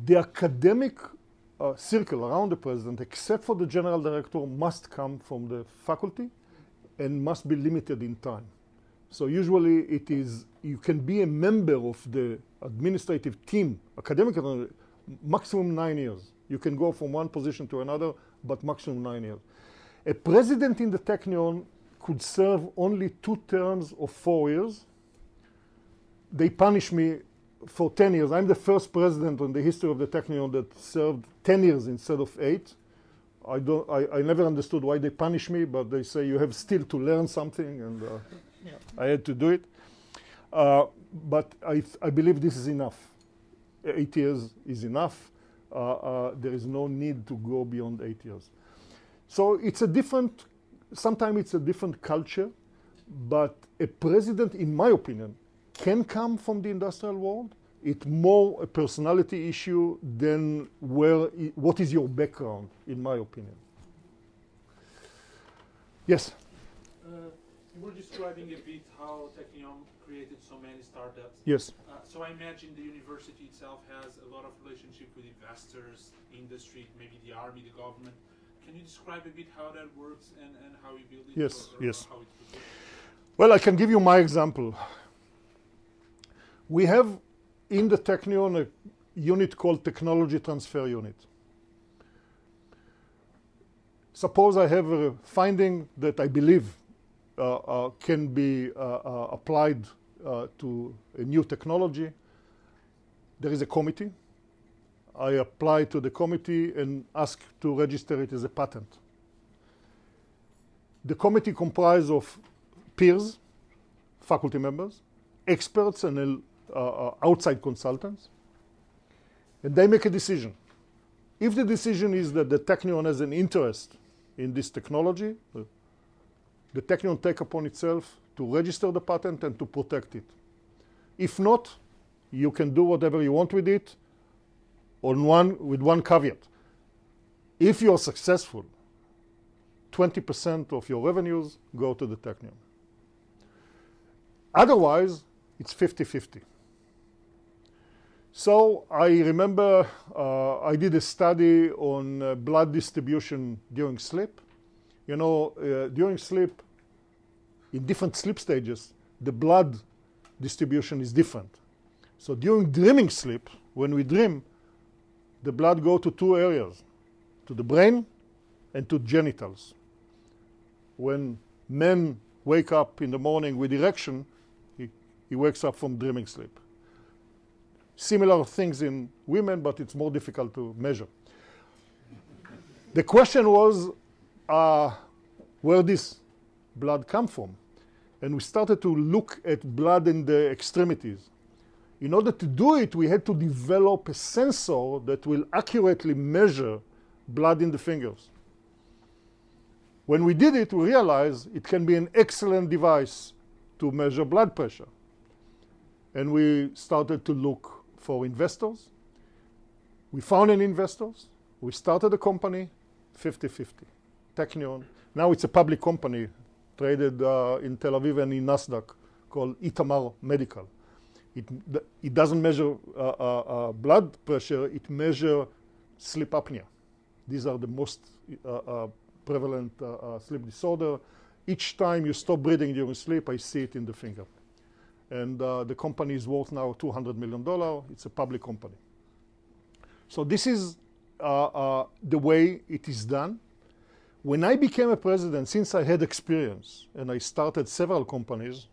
The academic circle around the president, except for the general director, must come from the faculty and must be limited in time. So usually it is you can be a member of the administrative team, academic, maximum nine years. You can go from one position to another, but maximum nine years. A president in the Technion could serve only two terms of four years. They punish me for 10 years. I'm the first president in the history of the Technion that served 10 years instead of eight. I, don't, I, I never understood why they punish me, but they say you have still to learn something, and uh, I had to do it. Uh, but I, th- I believe this is enough. Eight years is enough. Uh, uh, there is no need to go beyond eight years. So it's a different, sometimes it's a different culture, but a president, in my opinion, can come from the industrial world. It's more a personality issue than where, what is your background, in my opinion. Yes? Uh, you were describing a bit how Technion created so many startups. Yes. Uh, so I imagine the university itself has a lot of relationship with investors, industry, maybe the army, the government. Can you describe a bit how that works and, and how you build it? Yes, or, or yes. How it's produced? Well, I can give you my example. We have in the Technion a unit called Technology Transfer Unit. Suppose I have a finding that I believe uh, uh, can be uh, uh, applied uh, to a new technology. There is a committee. I apply to the committee and ask to register it as a patent. The committee comprises of peers, faculty members, experts, and uh, uh, outside consultants, and they make a decision. If the decision is that the Technion has an interest in this technology, the, Technion take upon itself to register the patent and to protect it. If not, you can do whatever you want with it, on one with one caveat. If you are successful, 20% of your revenues go to the Technion. Otherwise, it's 50 50. So I remember uh, I did a study on uh, blood distribution during sleep. You know, uh, during sleep, in different sleep stages, the blood distribution is different. So during dreaming sleep, when we dream, the blood go to two areas, to the brain and to genitals. When men wake up in the morning with erection, he, he wakes up from dreaming sleep. Similar things in women, but it's more difficult to measure. The question was uh, where this blood come from? And we started to look at blood in the extremities. In order to do it, we had to develop a sensor that will accurately measure blood in the fingers. When we did it, we realized it can be an excellent device to measure blood pressure. And we started to look for investors. We found an investors. We started a company, 50-50, Technion. Now it's a public company traded uh, in Tel Aviv and in Nasdaq called Itamar Medical. It, it doesn't measure uh, uh, uh, blood pressure, it measures sleep apnea. These are the most uh, prevalent sleep disorder. Each time you stop breathing during sleep, I see it in the finger. And the company is worth now $200 million. It's a public company. So this is the way it is done. When I became a president, since I had experience and I started several companies,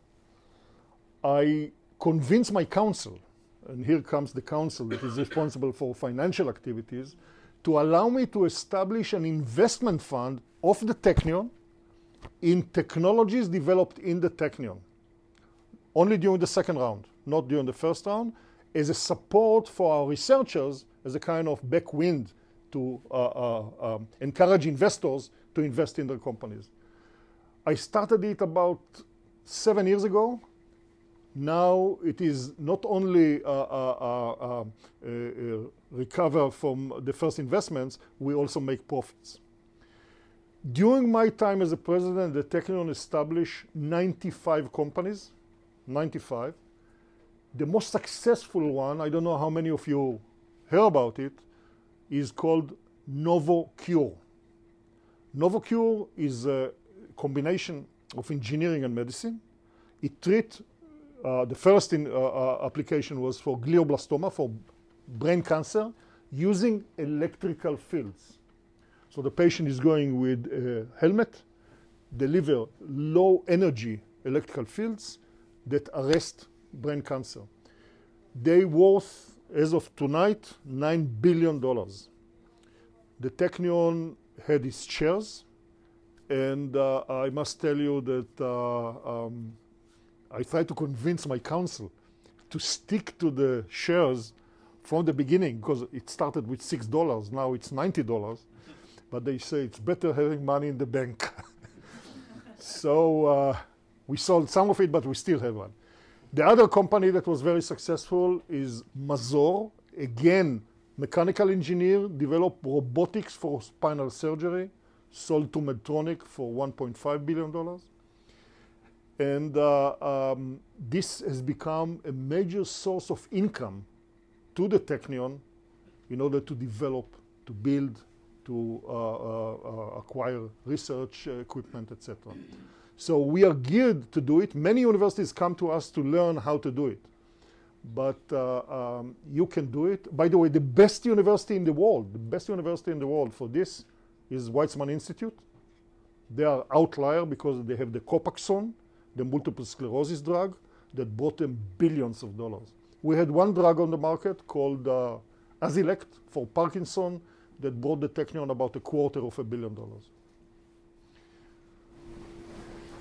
I convinced my council, and here comes the council that is responsible for financial activities, to allow me to establish an investment fund of the Technion in technologies developed in the Technion. Only during the second round, not during the first round, as a support for our researchers, as a kind of backwind to uh, uh, um, encourage investors to invest in their companies. I started it about seven years ago. Now it is not only uh, uh, uh, um, recover from the first investments, we also make profits. During my time as a president, the Technion established 95 companies, 95. The most successful one, I don't know how many of you hear about it, is called NovoCure. NovoCure is a combination of engineering and medicine. It treats, uh, the first in, uh, uh, application was for glioblastoma, for brain cancer, using electrical fields. So the patient is going with a helmet, deliver low energy electrical fields that arrest brain cancer. They worth, as of tonight, $9 billion. The Technion had its shares, and uh, I must tell you that uh, um, I tried to convince my council to stick to the shares from the beginning because it started with six dollars, now it's ninety dollars. But they say it's better having money in the bank. (laughs) so uh, we sold some of it, but we still have one. The other company that was very successful is Mazor. Again, mechanical engineer, developed robotics for spinal surgery, sold to Medtronic for $1.5 billion. And uh, um, this has become a major source of income to the Technion in order to develop, to build, to uh, uh, uh acquire research equipment, etc. So we are geared to do it. Many universities come to us to learn how to do it but uh, um, you can do it. By the way, the best university in the world, the best university in the world for this is Weizmann Institute. They are outlier because they have the Copaxone, the multiple sclerosis drug that brought them billions of dollars. We had one drug on the market called uh, Azilect for Parkinson that brought the Technion about a quarter of a billion dollars.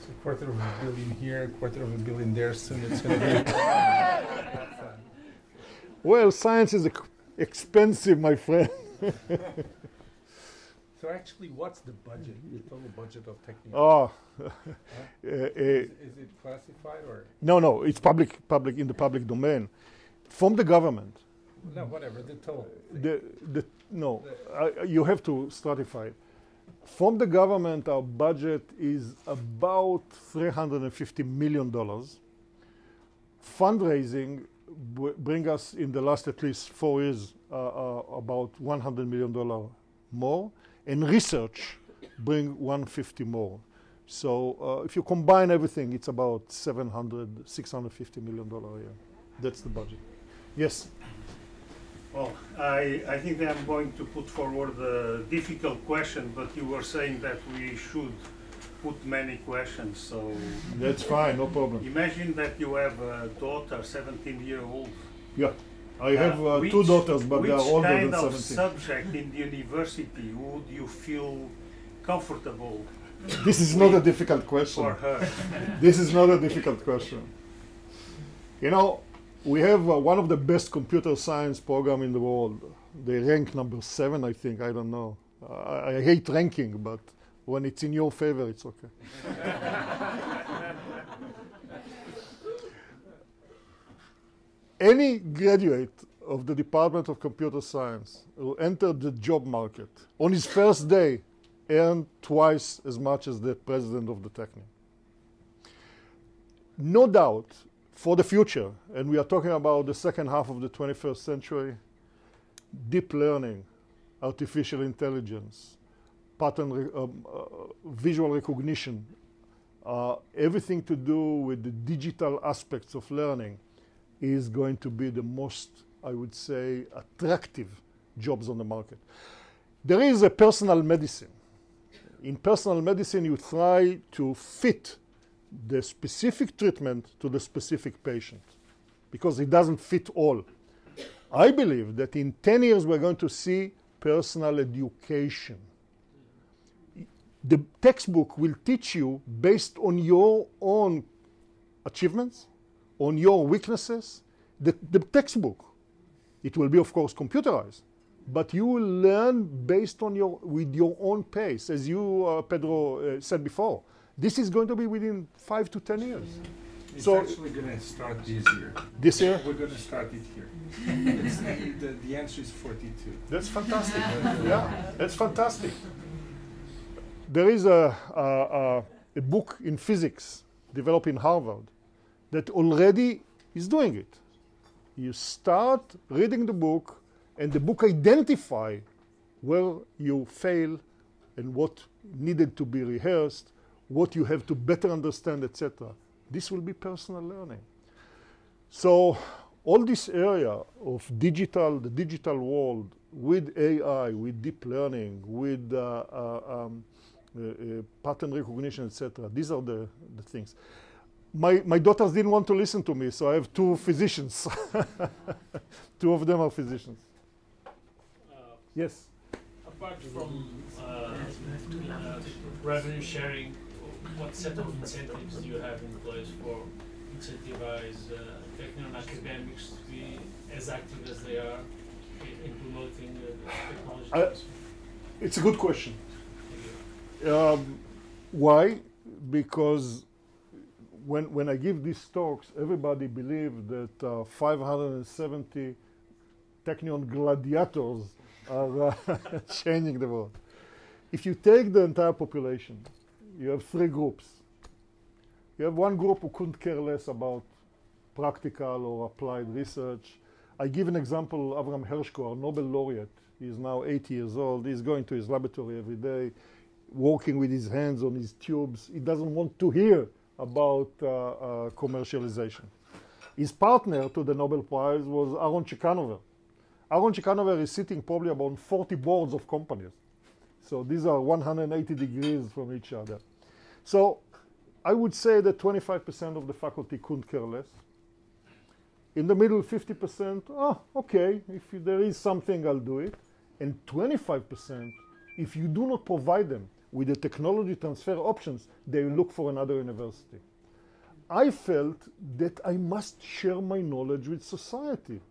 A quarter of a billion here, a quarter of a billion there. Soon it's going to be. (laughs) well, science is expensive, my friend. So actually, what's the budget, the total budget of Technion? Oh, uh, (laughs) is, is, it classified or? No, no, it's public, public in the public domain, from the government. No, whatever the total. The, the no, the uh, you have to stratify it. From the government, our budget is about 350 million dollars. Fundraising bring us in the last at least four years uh, uh, about 100 million dollar more and research bring 150 more. So uh, if you combine everything, it's about 700, 650 million dollar a year. That's the budget. Yes. Well, I, I think that I'm going to put forward a difficult question, but you were saying that we should put many questions, so That's fine, no problem. imagine that you have a daughter, 17 year old. Yeah. I have uh, two daughters, but they are older than Which kind of 17. subject in the university would you feel comfortable This is not a difficult question. for her? This is not a difficult question. You know, we have uh, one of the best computer science program in the world. They rank number seven, I think. I don't know. Uh, I, hate ranking, but when it's in your favor, it's okay. Any graduate of the Department of Computer Science who entered the job market on his first day earned twice as much as the president of the Technion no doubt for the future, and we are talking about the second half of the 21st century, deep learning, artificial intelligence, pattern re- um, uh, visual recognition, uh, everything to do with the digital aspects of learning is going to be the most, I would say, attractive jobs on the market. There is a personal medicine. In personal medicine, you try to fit the specific treatment to the specific patient because it doesn't fit all. I believe that in 10 years we're going to see personal education. The textbook will teach you based on your own achievements, on your weaknesses. The, the textbook, it will be of course computerized, but you will learn based on your with your own pace, as you uh, Pedro uh, said before. This is going to be within five to ten years. It's So- actually going to start this year. This year, We're going to start it here. The, the, the answer is 42. That's fantastic. (laughs) yeah, that's fantastic. There is a, a, a, a book in physics developed in Harvard that already is doing it. You start reading the book, and the book identify where you fail and what needed to be rehearsed, what you have to better understand, etc. This will be personal learning. So all this area of digital, the digital world, with AI, with deep learning, with uh, uh, um, uh, uh, pattern recognition, etc. These are the, the things. My, my daughters didn't want to listen to me, so I have two physicians. (laughs) two of them are physicians. Yes. Apart from uh, uh, revenue sharing, what set of incentives do you have in place for incentivize uh, technical academics to be as active as they are in, in promoting uh, technology? I- It's a good question. Um, why? Because when, when I give these talks, everybody believes that uh, 570 Technion gladiators are uh, (laughs) changing the world. If you take the entire population, you have three groups. You have one group who couldn't care less about practical or applied research. I give an example, Avram Hershko, our Nobel laureate. He's now 80 years old. He's going to his laboratory every day, working with his hands on his tubes. He doesn't want to hear about uh, uh, commercialization. His partner to the Nobel Prize was Aaron Ciechanover. Aaron Ciechanover is sitting probably about 40 boards of companies. So these are 180 degrees from each other. So I would say that 25% of the faculty couldn't care less. In the middle, 50%, oh, okay, if there is something, I'll do it. And 25%, if you do not provide them with the technology transfer options, they look for another university. I felt that I must share my knowledge with society.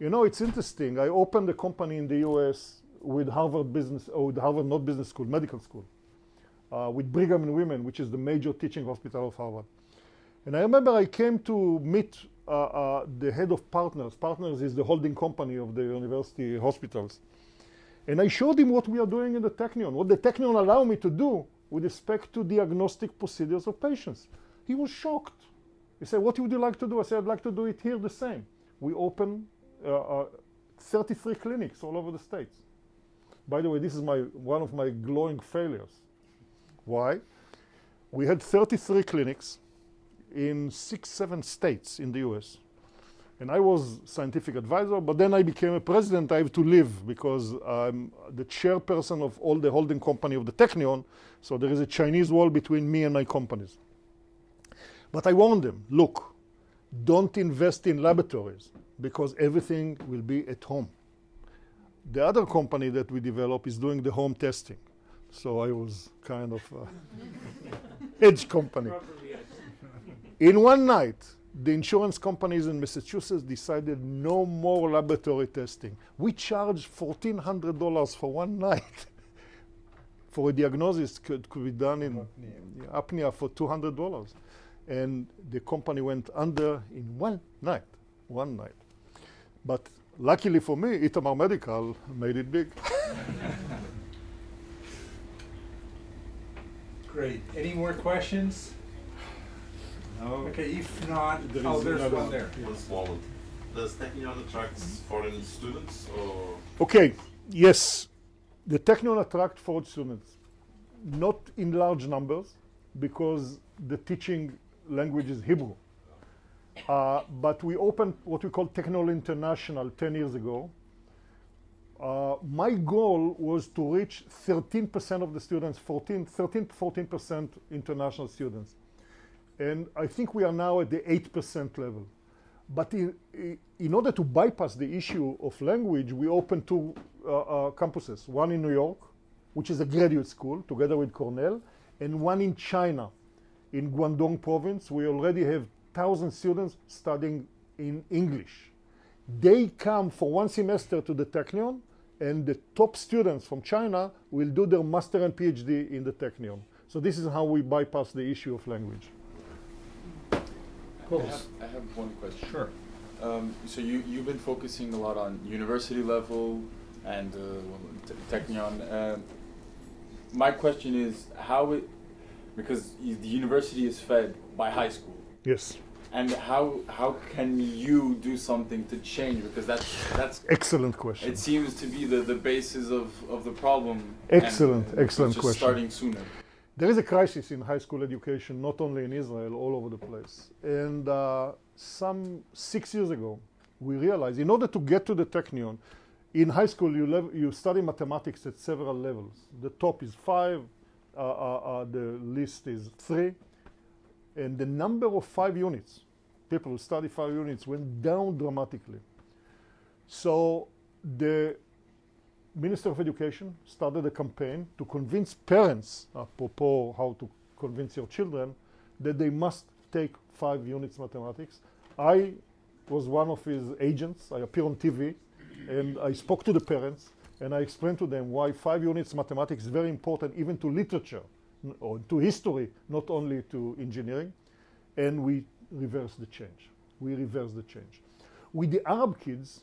You know, it's interesting. I opened a company in the US with Harvard Business, or with Harvard not Business School, medical school, uh, with Brigham and Women, which is the major teaching hospital of Harvard. And I remember I came to meet uh, uh, the head of Partners. Partners is the holding company of the university hospitals. And I showed him what we are doing in the Technion, what the Technion allow me to do with respect to diagnostic procedures of patients. He was shocked. He said, what would you like to do? I said, I'd like to do it here the same. We open uh, uh, 33 clinics all over the States. By the way, this is my, one of my glowing failures. Why? We had 33 clinics in six, seven states in the US. And I was scientific advisor, but then I became a president. I have to leave because I'm the chairperson of all the holding company of the Technion. So there is a Chinese wall between me and my companies. But I warned them, look, don't invest in laboratories because everything will be at home. The other company that we develop is doing the home testing. So I was kind of uh, (laughs) edge company. In one night, the insurance companies in Massachusetts decided no more laboratory testing. We charged $1,400 for one night (laughs) for a diagnosis could, could be done in apnea, apnea for $200. And the company went under in one night, one night. But luckily for me, Itamar Medical made it big. (laughs) Great. Any more questions? No. Okay, if not, There oh, is there's another one one. there. One small one. Does Technion attract foreign students or? Okay, yes, the Technion attract foreign students, not in large numbers, because the teaching language is Hebrew. Uh, but we opened what we call Technion International 10 years ago. Uh, my goal was to reach 13% of the students, 14, 13 to 14% international students. And I think we are now at the 8% level. But in, in order to bypass the issue of language, we opened two uh, uh, campuses one in New York, which is a graduate school together with Cornell, and one in China, in Guangdong province. We already have 1,000 students studying in English. They come for one semester to the Technion, and the top students from China will do their master and PhD in the Technion. So this is how we bypass the issue of language. I have, I have one question. Sure. Um, so you, you've been focusing a lot on university level and uh, Technion. Um my question is how it, because the university is fed by high school. Yes. And how how can you do something to change? Because that's that's Excellent question. It seems to be the, the basis of, of the problem. Excellent, and, uh, excellent question. Starting sooner. There is a crisis in high school education, not only in Israel, all over the place. And uh, some six years ago, we realized in order to get to the Technion, in high school you, lev- you study mathematics at several levels. The top is five, uh, uh, uh, the list is three, and the number of five units, people who study five units, went down dramatically. So the Minister of Education started a campaign to convince parents, apropos how to convince your children, that they must take five units mathematics. I was one of his agents. I appear on TV and I spoke to the parents and I explained to them why five units mathematics is very important even to literature or to history, not only to engineering. And we reversed the change. We reversed the change. With the Arab kids,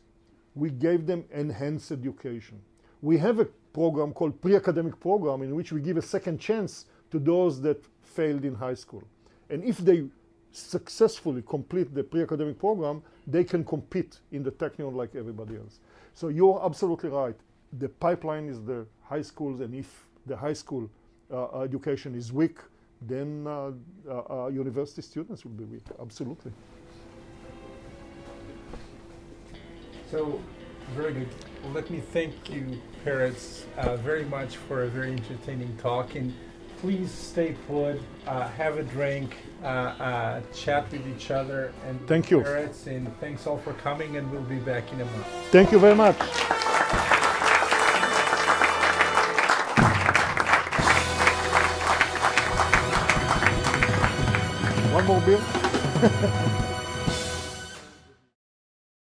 we gave them enhanced education. We have a program called pre-academic program in which we give a second chance to those that failed in high school. And if they successfully complete the pre-academic program, they can compete in the Technion like everybody else. So you're absolutely right. The pipeline is the high schools, and if the high school education is weak, then uh, uh, uh, university students will be weak. Absolutely. So, very good. Well, let me thank you, Peretz, uh, very much for a very entertaining talk. And please stay put, uh, have a drink, uh, uh, chat with each other. And Thank you. Peretz. And thanks all for coming. And we'll be back in a month. Thank you very much. One more beer?